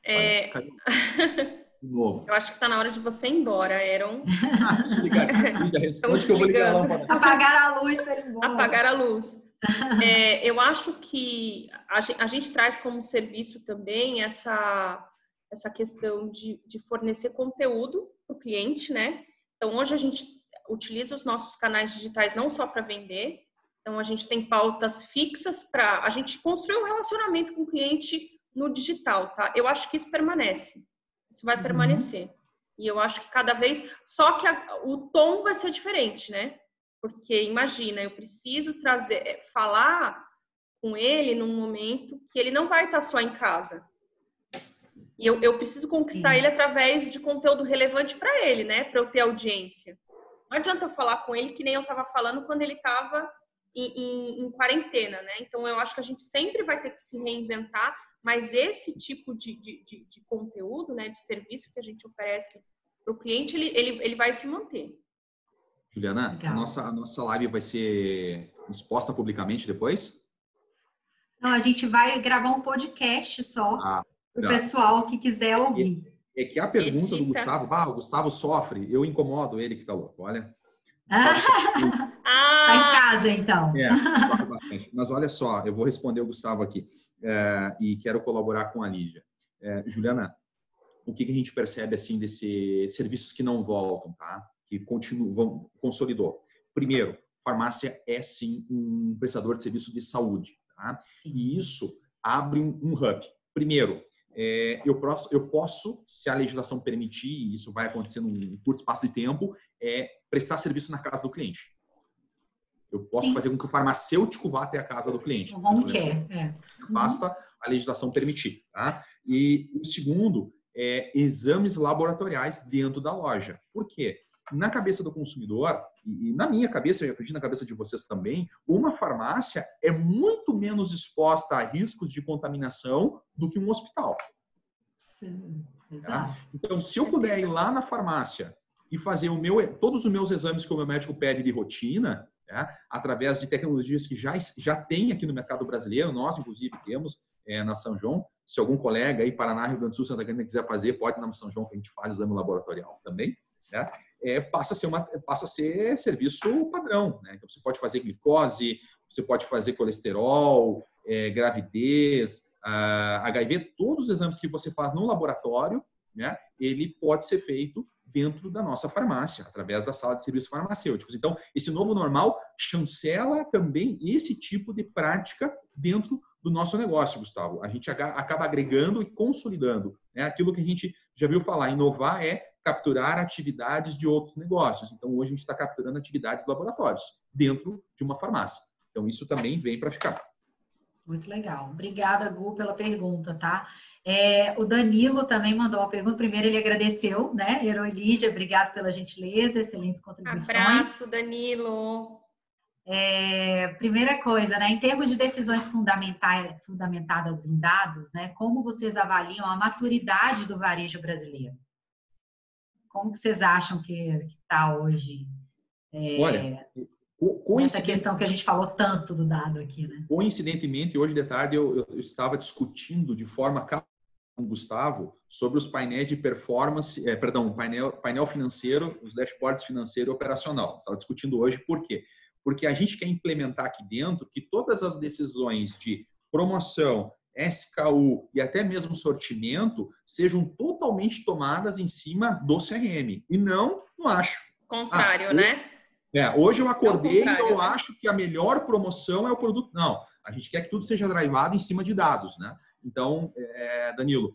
É... novo. Eu acho que está na hora de você ir embora, Aaron. Desligar aqui, já responde que eu vou ligar a lâmpada. Apagar a luz para ir embora. Apagar a luz. É, eu acho que a gente, a gente, traz como serviço também essa, essa questão de, de fornecer conteúdo para o cliente, né? Então, hoje a gente utiliza os nossos canais digitais não só para vender, então a gente tem pautas fixas para a gente construir um relacionamento com o cliente no digital, tá? Eu acho que isso permanece. Isso vai uhum. permanecer. E eu acho que cada vez. Só que a, o tom vai ser diferente, né? Porque imagina, eu preciso trazer, é, falar com ele num momento que ele não vai estar só em casa. E eu, eu preciso conquistar Sim. ele através de conteúdo relevante para ele, né? Para eu ter audiência. Não adianta eu falar com ele que nem eu estava falando quando ele estava em, em, em, quarentena, né? Então eu acho que a gente sempre vai ter que se reinventar mas esse tipo de, de, de, de conteúdo, né, de serviço que a gente oferece para o cliente, ele, ele, ele vai se manter. Juliana, a nossa, a nossa live vai ser exposta publicamente depois? Não, a gente vai gravar um podcast só ah, para o pessoal que quiser ouvir. É, é que a pergunta do Gustavo, ah, o Gustavo sofre, eu incomodo ele que tá louco, olha. ah, tá em casa, então. É, bastante. Mas olha só, eu vou responder o Gustavo aqui é, e quero colaborar com a Lígia. É, Juliana, o que, que, a gente percebe assim desses serviços que não voltam, tá? Que continuam, consolidou. Primeiro, farmácia é sim um prestador de serviço de saúde, tá? Sim. E isso abre um, um hub. Primeiro, é, eu, posso, eu posso, se a legislação permitir, e isso vai acontecer num curto espaço de tempo, é prestar serviço na casa do cliente. Eu posso Sim. fazer com que o farmacêutico vá até a casa do cliente. O home care, é. Basta a legislação permitir, tá? E o segundo é, exames laboratoriais dentro da loja. Por quê? Na cabeça do consumidor, e na minha cabeça, eu acredito na cabeça de vocês também, uma farmácia é muito menos exposta a riscos de contaminação do que um hospital. Sim, tá? exato. Então, se eu puder ir lá na farmácia e fazer o meu, todos os meus exames que o meu médico pede de rotina, tá? através de tecnologias que já, já tem aqui no mercado brasileiro, nós, inclusive, temos é, na São João. Se algum colega aí, Paraná, Rio Grande do Sul, Santa Catarina, quiser fazer, pode na São João, que a gente faz exame laboratorial também. Né? É, passa, a ser uma, passa a ser serviço padrão. Né? Então, você pode fazer glicose, você pode fazer colesterol, é, gravidez, HIV, todos os exames que você faz no laboratório, né, ele pode ser feito dentro da nossa farmácia, através da sala de serviços farmacêuticos. Então, esse novo normal chancela também esse tipo de prática dentro do nosso negócio, Gustavo. A gente acaba agregando e consolidando. Né? Aquilo que a gente já viu falar, inovar é capturar atividades de outros negócios. Então, hoje a gente está capturando atividades de laboratórios dentro de uma farmácia. Então, isso também vem para ficar. Muito legal. Obrigada, Gu, pela pergunta, tá? É, o Danilo também mandou uma pergunta. Primeiro, ele agradeceu, né? Heroília, obrigado pela gentileza, excelentes contribuições. Abraço, Danilo. É, primeira coisa, né? Em termos de decisões fundamentadas em dados, né? Como vocês avaliam a maturidade do varejo brasileiro? Como que vocês acham que está hoje? É, Olha, essa questão que a gente falou tanto do dado aqui, né? Coincidentemente, hoje de tarde eu, eu estava discutindo de forma com o Gustavo sobre os painéis de performance, é, perdão, painel, painel financeiro, os dashboards financeiro e operacional. Estava discutindo hoje por quê? Porque a gente quer implementar aqui dentro que todas as decisões de promoção, SKU e até mesmo sortimento sejam totalmente tomadas em cima do CRM e não no acho. Contrário, ah, né? É, hoje eu acordei e eu né? acho que a melhor promoção é o produto. Não, a gente quer que tudo seja drivado em cima de dados, né? Então, é, Danilo,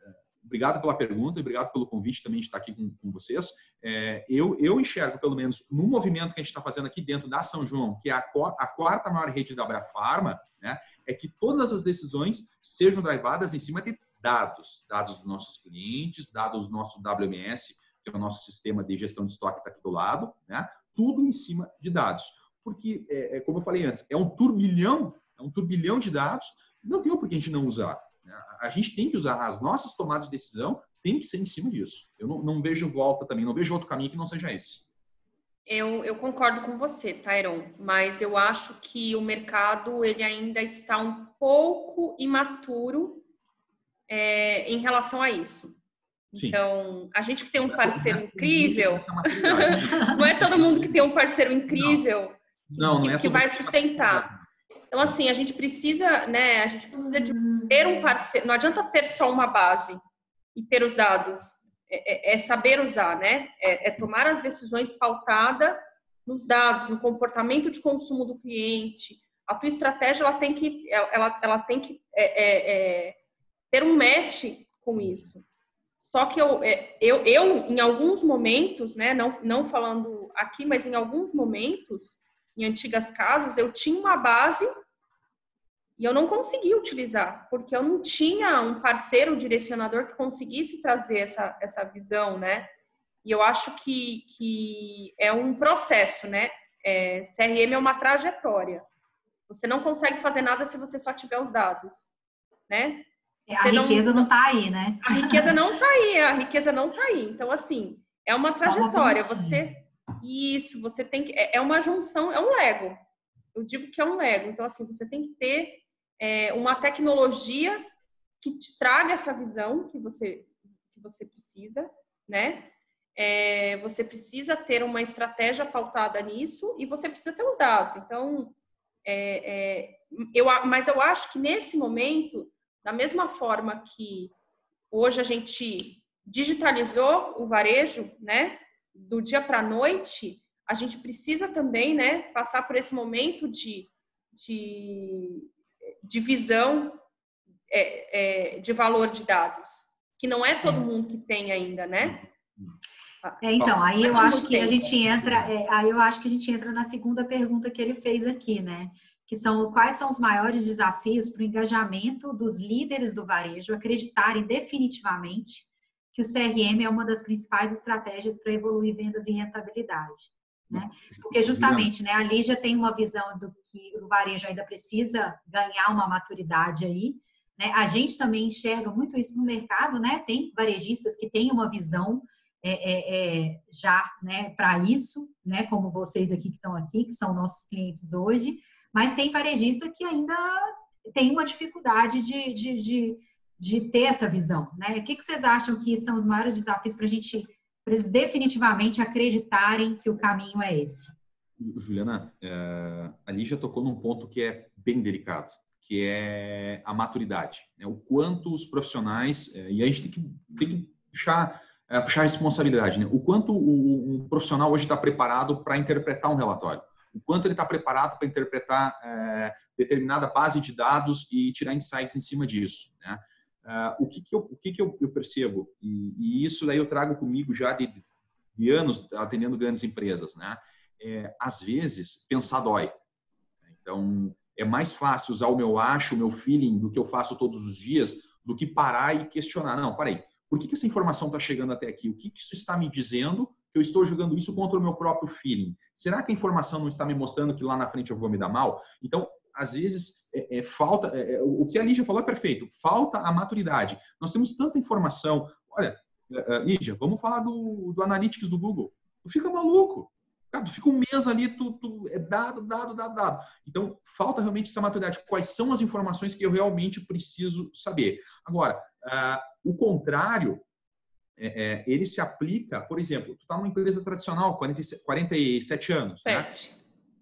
é, obrigado pela pergunta, obrigado pelo convite também de estar aqui com, com vocês. É, eu, eu enxergo, pelo menos, no movimento que a gente está fazendo aqui dentro da São João, que é a, a quarta maior rede da Abrafarma, né, é que todas as decisões sejam drivadas em cima de dados, dados dos nossos clientes, dados do nosso WMS, que é o nosso sistema de gestão de estoque que está aqui do lado, né? Tudo em cima de dados. Porque, é, é, como eu falei antes, é um turbilhão, é um turbilhão de dados, não tem por que a gente não usar. Né? A gente tem que usar as nossas tomadas de decisão, tem que ser em cima disso. Eu não, não vejo volta também, não vejo outro caminho que não seja esse. Eu, eu, concordo com você, Tyron, mas eu acho que o mercado ele ainda está um pouco imaturo é, em relação a isso. Sim. Então, a gente que tem um parceiro incrível, não é todo mundo que tem um parceiro incrível não. Não, que, é que vai sustentar. Então, assim, a gente precisa, né? A gente precisa de ter um parceiro. Não adianta ter só uma base e ter os dados. É, é, é saber usar, né? É, é, tomar as decisões pautada nos dados, no comportamento de consumo do cliente. A tua estratégia ela tem que, ela, ela tem que é, é, ter um match com isso. Só que eu, é, eu, eu, em alguns momentos, né, não, não falando aqui, mas em alguns momentos, em antigas casas, eu tinha uma base e eu não conseguia utilizar, porque eu não tinha um parceiro um direcionador que conseguisse trazer essa, essa visão, né? E eu acho que, que é um processo, né? É, CRM é uma trajetória. Você não consegue fazer nada se você só tiver os dados, né? A riqueza não está aí, né? A riqueza não está aí, a riqueza não está aí. Então, assim, é uma trajetória. Você. Isso, você tem que. É, é uma junção, é um Lego. Eu digo que é um Lego. Então, assim, você tem que ter é, uma tecnologia que te traga essa visão que você, que você precisa, né? É, você precisa ter uma estratégia pautada nisso e você precisa ter os dados. Então, é, é eu, mas eu acho que nesse momento da mesma forma que hoje a gente digitalizou o varejo, né, do dia para a noite, a gente precisa também, né, passar por esse momento de, de, de visão é, é, de valor de dados, que não é todo é. mundo que tem ainda, né? É, então, aí eu acho que a gente entra, é, aí eu acho que a gente entra na segunda pergunta que ele fez aqui, né? Que são quais são os maiores desafios para o engajamento dos líderes do varejo acreditarem definitivamente que o CRM é uma das principais estratégias para evoluir vendas e rentabilidade. Né? Porque justamente, né, a Lígia tem uma visão do que o varejo ainda precisa ganhar uma maturidade aí. Né? A gente também enxerga muito isso no mercado, né? Tem varejistas que têm uma visão é, é, é, já né, para isso, né, como vocês aqui que estão aqui, que são nossos clientes hoje, mas tem varejista que ainda tem uma dificuldade de, de, de, de ter essa visão. Né? O que, que vocês acham que são os maiores desafios para a gente, para eles definitivamente acreditarem que o caminho é esse? Juliana, é, a Lígia tocou num ponto que é bem delicado, que é a maturidade. Né? O quanto os profissionais, é, e a gente tem que, tem que puxar, é, puxar a responsabilidade, né? o quanto o, o profissional hoje está preparado para interpretar um relatório o quanto ele está preparado para interpretar é, determinada base de dados e tirar insights em cima disso. Né? Uh, o que, que, eu, o que, que eu, eu percebo, e, e, isso daí eu trago comigo já de, de anos atendendo grandes empresas, né? É, às vezes, pensar dói. Então, é mais fácil usar o meu acho, o meu feeling, do que eu faço todos os dias, do que parar e questionar. Não, peraí, por que, que essa informação está chegando até aqui? O que, que isso está me dizendo eu estou jogando isso contra o meu próprio feeling? Será que a informação não está me mostrando que lá na frente eu vou me dar mal? Então, às vezes, é, é falta. É, é o que a Lígia falou é perfeito. Falta a maturidade. Nós temos tanta informação. Olha, é, é, Lígia, vamos falar do, do Analytics do Google. Tu fica maluco. Cara, tu fica um mês ali, tu, tu, é dado, dado, dado, dado. Então, falta realmente essa maturidade. Quais são as informações que eu realmente preciso saber? Agora, uh, o contrário é, é, ele se aplica, por exemplo, tu está numa empresa tradicional, 47, 47 anos. Né? Sete.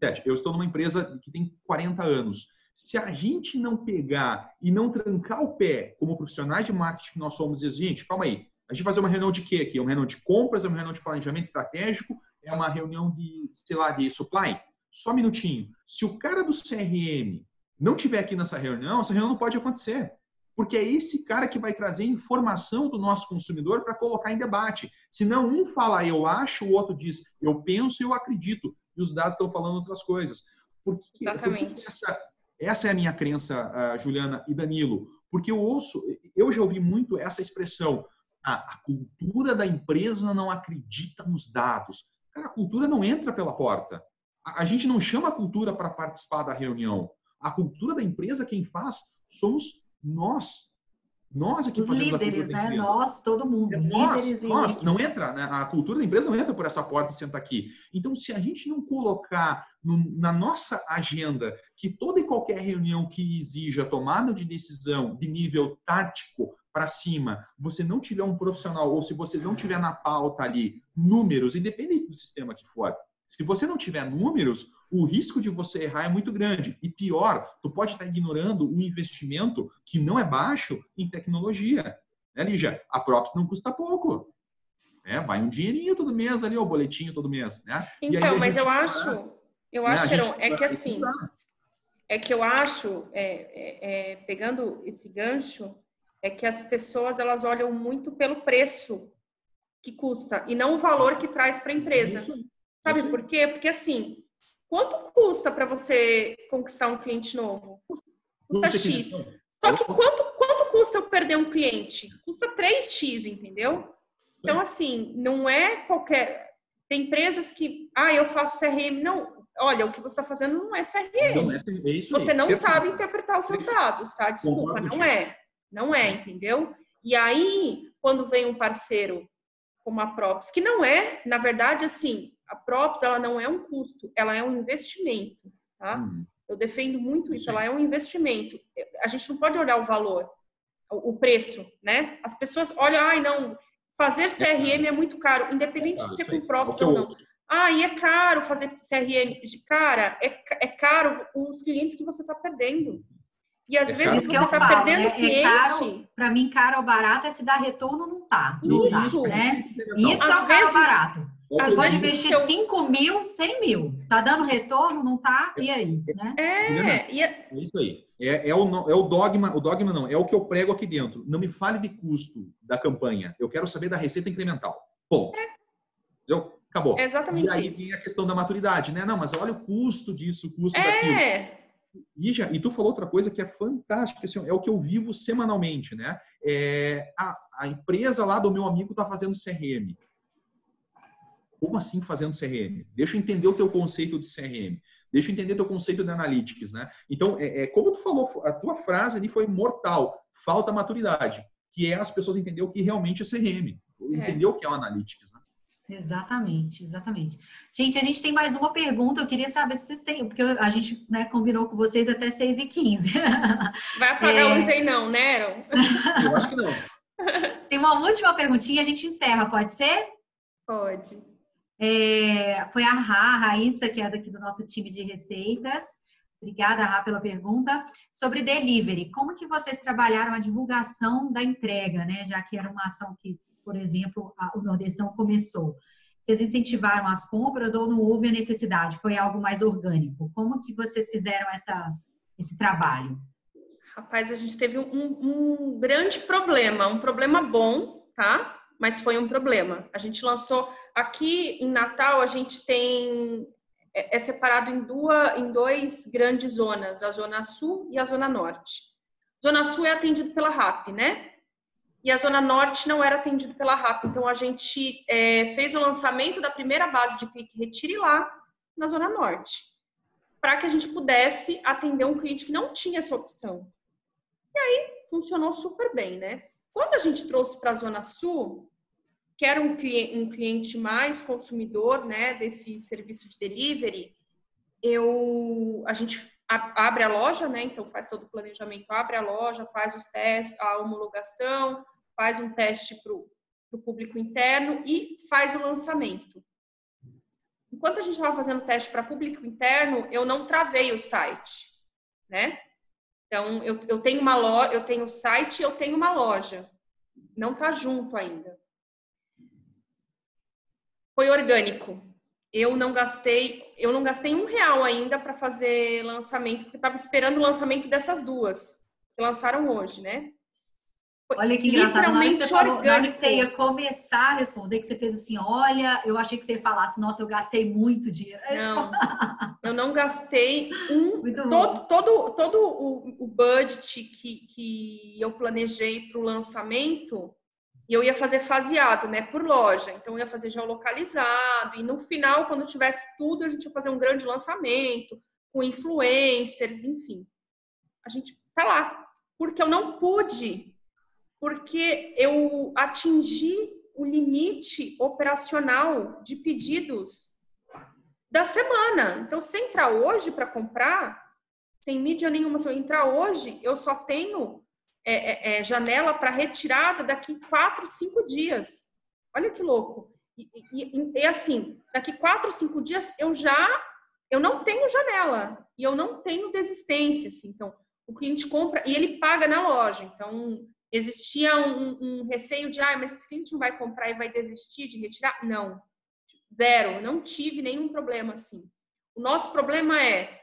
Né? Eu estou numa empresa que tem 40 anos. Se a gente não pegar e não trancar o pé como profissionais de marketing que nós somos, e dizer, gente, calma aí, a gente vai fazer uma reunião de quê aqui? É uma reunião de compras, é uma reunião de planejamento estratégico, é uma reunião de, sei lá, de supply? Só um minutinho. Se o cara do CRM não tiver aqui nessa reunião, essa reunião não pode acontecer porque é esse cara que vai trazer informação do nosso consumidor para colocar em debate. Se não um fala eu acho, o outro diz eu penso e eu acredito, e os dados estão falando outras coisas. Porque, Exatamente. Porque essa, essa, é a minha crença, uh, Juliana e Danilo, porque eu ouço, eu já ouvi muito essa expressão, ah, a cultura da empresa não acredita nos dados. Cara, a cultura não entra pela porta. A, a gente não chama a cultura para participar da reunião. A cultura da empresa, quem faz, somos nós. Nós aqui Os líderes, né? Nós, todo mundo. É nós, nós. Não entra, né? A cultura da empresa não entra por essa porta e senta aqui. Então, se a gente não colocar no, na nossa agenda que toda e qualquer reunião que exija tomada de decisão de nível tático para cima, você não tiver um profissional, ou se você não tiver na pauta ali números, independente do sistema que for, se você não tiver números, o risco de você errar é muito grande. E pior, tu pode estar ignorando o investimento que não é baixo em tecnologia. Né, Lígia? A Props não custa pouco. É, vai um dinheirinho todo mês ali, o boletinho todo mês. Né? Então, mas eu acho, eu né, acho, Heron, é que assim, é que eu acho, é, é, é, pegando esse gancho, é que as pessoas elas olham muito pelo preço que custa e não o valor que traz para a empresa. Sabe por quê? Porque assim, Quanto custa para você conquistar um cliente novo? Custa X. Só que quanto, quanto custa eu perder um cliente? Custa 3x, entendeu? Então, assim, não é qualquer. Tem empresas que, ah, eu faço CRM. Não, olha, o que você está fazendo não é CRM. Não é, é isso você não sabe interpretar os seus dados, tá? Desculpa, não é. Não é, entendeu? E aí, quando vem um parceiro como a Props, que não é, na verdade, assim, a Props ela não é um custo, ela é um investimento, tá? Uhum. Eu defendo muito isso, Sim. ela é um investimento. A gente não pode olhar o valor, o preço, né? As pessoas olham, ai, não, fazer CRM é, é muito caro, independente é de ser com Props ou não. Ah, e é caro fazer CRM. Cara, é, é caro os clientes que você está perdendo. E às é vezes você está perdendo é, cliente. É para mim, caro ou barato é se dá retorno não tá. Não isso. Dá, né? Isso às é o caro barato. Às vezes investir eu... 5 mil, 100 mil. Tá dando retorno, não tá? E aí? Né? É, é... é isso aí. É, é, o, é o dogma, o dogma não, é o que eu prego aqui dentro. Não me fale de custo da campanha. Eu quero saber da receita incremental. Ponto. É. Entendeu? Acabou. É exatamente e aí isso. vem a questão da maturidade, né? Não, mas olha o custo disso, o custo é. daquilo. Ija, e tu falou outra coisa que é fantástica, assim, é o que eu vivo semanalmente, né? É, a, a empresa lá do meu amigo está fazendo CRM. Como assim fazendo CRM? Deixa eu entender o teu conceito de CRM. Deixa eu entender o teu conceito de analytics, né? Então, é, é, como tu falou, a tua frase ali foi mortal. Falta maturidade, que é as pessoas entender o que realmente é CRM. Entender é. o que é o analytics, né? Exatamente, exatamente. Gente, a gente tem mais uma pergunta. Eu queria saber se vocês têm, porque a gente né, combinou com vocês até 6 e 15 Vai apagar é... luz aí, não, né? Eu acho que não. Tem uma última perguntinha, a gente encerra, pode ser? Pode. É, foi a Rá, a Raíssa, que é daqui do nosso time de receitas. Obrigada, Rá, pela pergunta. Sobre delivery, como que vocês trabalharam a divulgação da entrega, né? Já que era uma ação que por exemplo, a, o Nordestão começou? Vocês incentivaram as compras ou não houve a necessidade? Foi algo mais orgânico? Como que vocês fizeram essa, esse trabalho? Rapaz, a gente teve um, um grande problema, um problema bom, tá? Mas foi um problema. A gente lançou aqui em Natal, a gente tem é, é separado em duas, em dois grandes zonas, a zona sul e a zona norte. Zona sul é atendido pela RAP, né? e a Zona Norte não era atendida pela RAP. Então, a gente é, fez o lançamento da primeira base de clique retire lá na Zona Norte, para que a gente pudesse atender um cliente que não tinha essa opção. E aí, funcionou super bem, né? Quando a gente trouxe para a Zona Sul, que era um cliente, mais consumidor, né, desse serviço de delivery, eu, a gente abre a loja, né? Então faz todo o planejamento, abre a loja, faz os testes, a homologação, faz um teste para o público interno e faz o lançamento. Enquanto a gente estava fazendo o teste para público interno, eu não travei o site, né? Então, eu, eu tenho uma loja, eu tenho site eu tenho uma loja. Não está junto ainda. Foi orgânico. Eu não gastei, eu não gastei um real ainda para fazer lançamento, porque estava esperando o lançamento dessas duas que lançaram hoje, né? Olha que engraçado, na hora que, você falou, na hora que você ia começar a responder, que você fez assim, olha, eu achei que você falasse, nossa, eu gastei muito dinheiro. Não, eu não gastei um, todo, todo, todo o, o budget que, que eu planejei para o lançamento, e eu ia fazer faseado, né, por loja. Então, eu ia fazer geolocalizado, e no final, quando tivesse tudo, a gente ia fazer um grande lançamento, com influencers, enfim. A gente tá lá. Porque eu não pude porque eu atingi o limite operacional de pedidos da semana. Então, se entrar hoje para comprar, sem mídia nenhuma, se eu entrar hoje, eu só tenho é, é, é janela para retirada daqui quatro, cinco dias. Olha que louco. E, e, e, assim, daqui quatro, cinco dias eu já eu não tenho janela e eu não tenho desistência. Assim. Então, o cliente compra e ele paga na loja. Então, Existia um, um receio de, ah, mas esse cliente não vai comprar e vai desistir de retirar? Não, zero, não tive nenhum problema assim. O nosso problema é,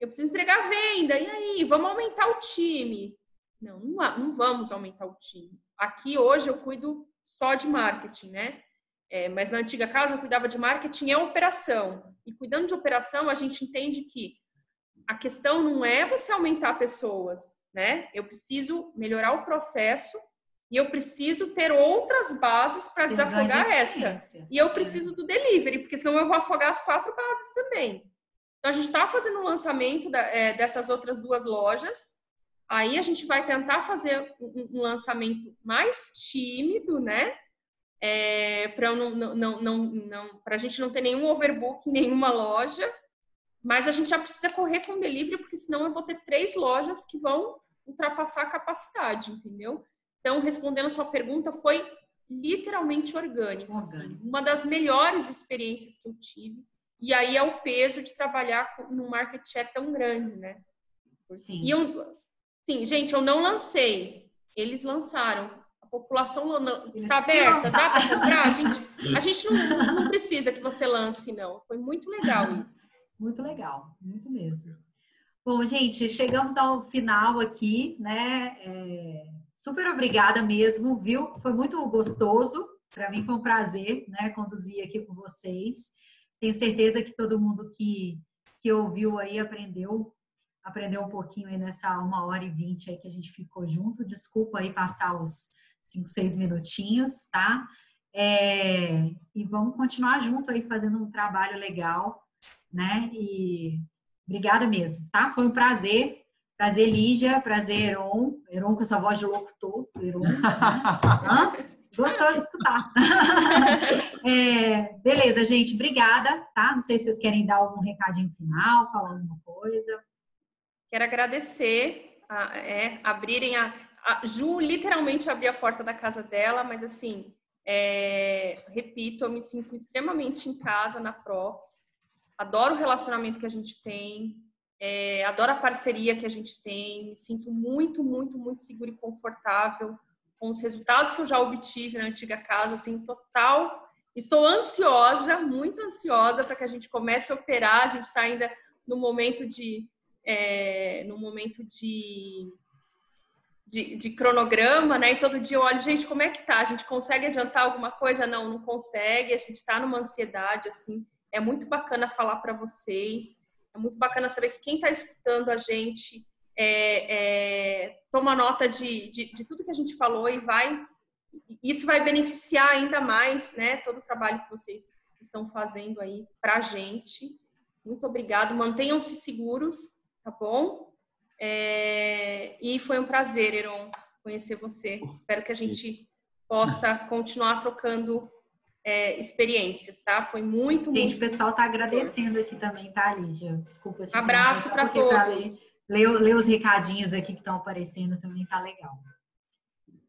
eu preciso entregar a venda, e aí, vamos aumentar o time? Não, não, não vamos aumentar o time. Aqui hoje eu cuido só de marketing, né? É, mas na antiga casa eu cuidava de marketing e operação. E cuidando de operação, a gente entende que a questão não é você aumentar pessoas, né? Eu preciso melhorar o processo e eu preciso ter outras bases para desafogar essa. E eu preciso do delivery, porque senão eu vou afogar as quatro bases também. Então a gente está fazendo o lançamento da, é, dessas outras duas lojas. Aí a gente vai tentar fazer um, um lançamento mais tímido, né? É, para não, não, não, não, não a gente não ter nenhum overbook em nenhuma loja. Mas a gente já precisa correr com delivery, porque senão eu vou ter três lojas que vão ultrapassar a capacidade, entendeu? Então, respondendo a sua pergunta, foi literalmente orgânico. Assim. Uma das melhores experiências que eu tive. E aí é o peso de trabalhar num market share tão grande, né? Sim. E eu, sim, gente, eu não lancei. Eles lançaram. A população está aberta, dá para comprar? A gente, a gente não, não precisa que você lance, não. Foi muito legal isso. Muito legal, muito mesmo. Bom, gente, chegamos ao final aqui, né? É, super obrigada mesmo, viu? Foi muito gostoso. Para mim foi um prazer, né? Conduzir aqui com vocês. Tenho certeza que todo mundo que, que ouviu aí aprendeu aprender um pouquinho aí nessa uma hora e vinte aí que a gente ficou junto. Desculpa aí passar os cinco, seis minutinhos, tá? É, e vamos continuar junto aí fazendo um trabalho legal, né? E obrigada mesmo, tá? Foi um prazer. Prazer, Lígia. Prazer, Heron. Heron com essa voz de locutor. Heron, né? Gostou de escutar. é, beleza, gente. Obrigada, tá? Não sei se vocês querem dar algum recadinho final, falar alguma coisa. Quero agradecer, a, é, abrirem a, a, Ju literalmente abriu a porta da casa dela, mas assim, é, repito, eu me sinto extremamente em casa na Props. Adoro o relacionamento que a gente tem, é, adoro a parceria que a gente tem, me sinto muito, muito, muito seguro e confortável com os resultados que eu já obtive na antiga casa. tenho total. Estou ansiosa, muito ansiosa para que a gente comece a operar. A gente está ainda no momento de. É, no momento de, de, de, cronograma, né? E todo dia eu olho, gente, como é que tá? A gente consegue adiantar alguma coisa? Não, não consegue. A gente está numa ansiedade, assim. É muito bacana falar para vocês. É muito bacana saber que quem está escutando a gente é, é, toma nota de, de, de, tudo que a gente falou e vai. Isso vai beneficiar ainda mais, né? Todo o trabalho que vocês estão fazendo aí para a gente. Muito obrigado. Mantenham-se seguros, tá bom? É, e foi um prazer, Eron, conhecer você. Espero que a gente possa continuar trocando é, experiências, tá? Foi muito, Gente, muito, o pessoal tá agradecendo aqui também, tá, Lígia? Desculpa te Abraço para todos ler, ler os recadinhos aqui que estão aparecendo também tá legal.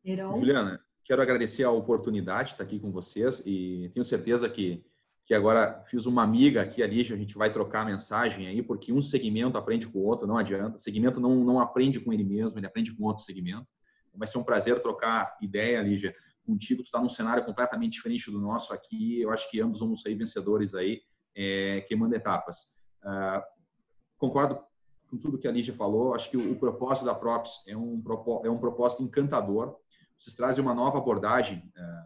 Heron? Juliana, quero agradecer a oportunidade de estar aqui com vocês e tenho certeza que, que agora fiz uma amiga aqui, ali, a gente vai trocar mensagem aí, porque um segmento aprende com o outro, não adianta. O segmento não, não aprende com ele mesmo, ele aprende com outro segmento. Vai ser um prazer trocar ideia, Lígia, contigo. Tu está num cenário completamente diferente do nosso aqui. Eu acho que ambos vamos sair vencedores aí, é, queimando etapas. Uh, concordo com tudo que a Lígia falou. Acho que o, o propósito da Props é um, é um propósito encantador. Vocês trazem uma nova abordagem. É,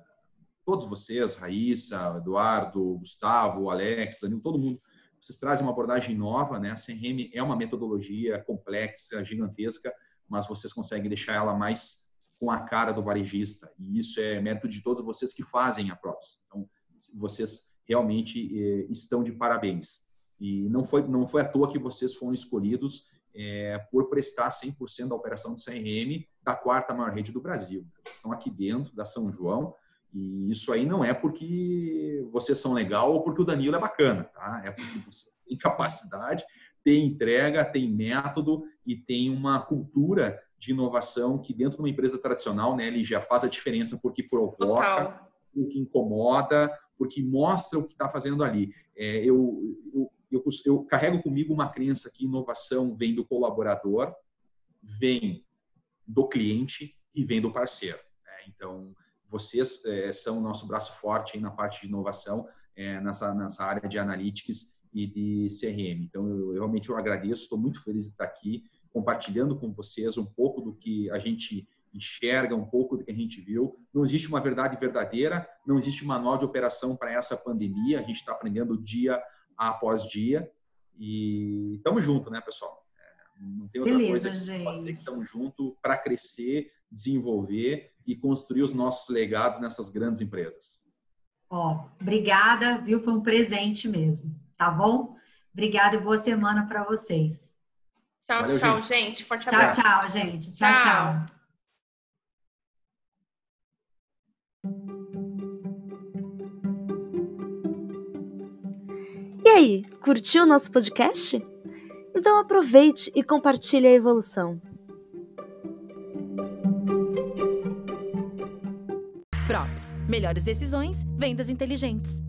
todos vocês, Raíssa, Eduardo, Gustavo, Alex, Danilo, todo mundo, vocês trazem uma abordagem nova, né? A CRM é uma metodologia complexa, gigantesca, mas vocês conseguem deixar ela mais com a cara do varejista. E isso é mérito de todos vocês que fazem a Props. Então, vocês realmente eh, estão de parabéns. E não foi, não foi à toa que vocês foram escolhidos é, por prestar 100% da operação de CRM da quarta maior rede do Brasil. Vocês estão aqui dentro da São João e isso aí não é porque vocês são legal ou porque o Danilo é bacana, tá? É porque você tem capacidade, tem entrega, tem método e tem uma cultura de inovação que dentro de uma empresa tradicional, né, ele já faz a diferença porque provoca, Total. porque incomoda, porque mostra o que está fazendo ali. É, eu, eu, eu, eu carrego comigo uma crença que inovação vem do colaborador, vem do cliente e vem do parceiro. Né? Então, vocês é, são o nosso braço forte na parte de inovação, é, nessa, nessa área de analytics e de CRM. Então, eu, eu realmente eu agradeço, estou muito feliz de estar aqui, compartilhando com vocês um pouco do que a gente enxerga, um pouco do que a gente viu. Não existe uma verdade verdadeira, não existe manual de operação para essa pandemia, a gente está aprendendo dia após dia. E estamos juntos, né, pessoal? É, não tem outra Beleza, coisa que fazer que estamos juntos para crescer, desenvolver e construir os nossos legados nessas grandes empresas. Ó, obrigada, viu? Foi um presente mesmo, tá bom? Obrigada e boa semana para vocês. Tchau, Valeu, tchau, gente. gente. Forte tchau, abraço. Tchau, gente. tchau. tchau. tchau. aí, curtiu o nosso podcast? Então aproveite e compartilhe a evolução. Props. Melhores decisões, vendas inteligentes.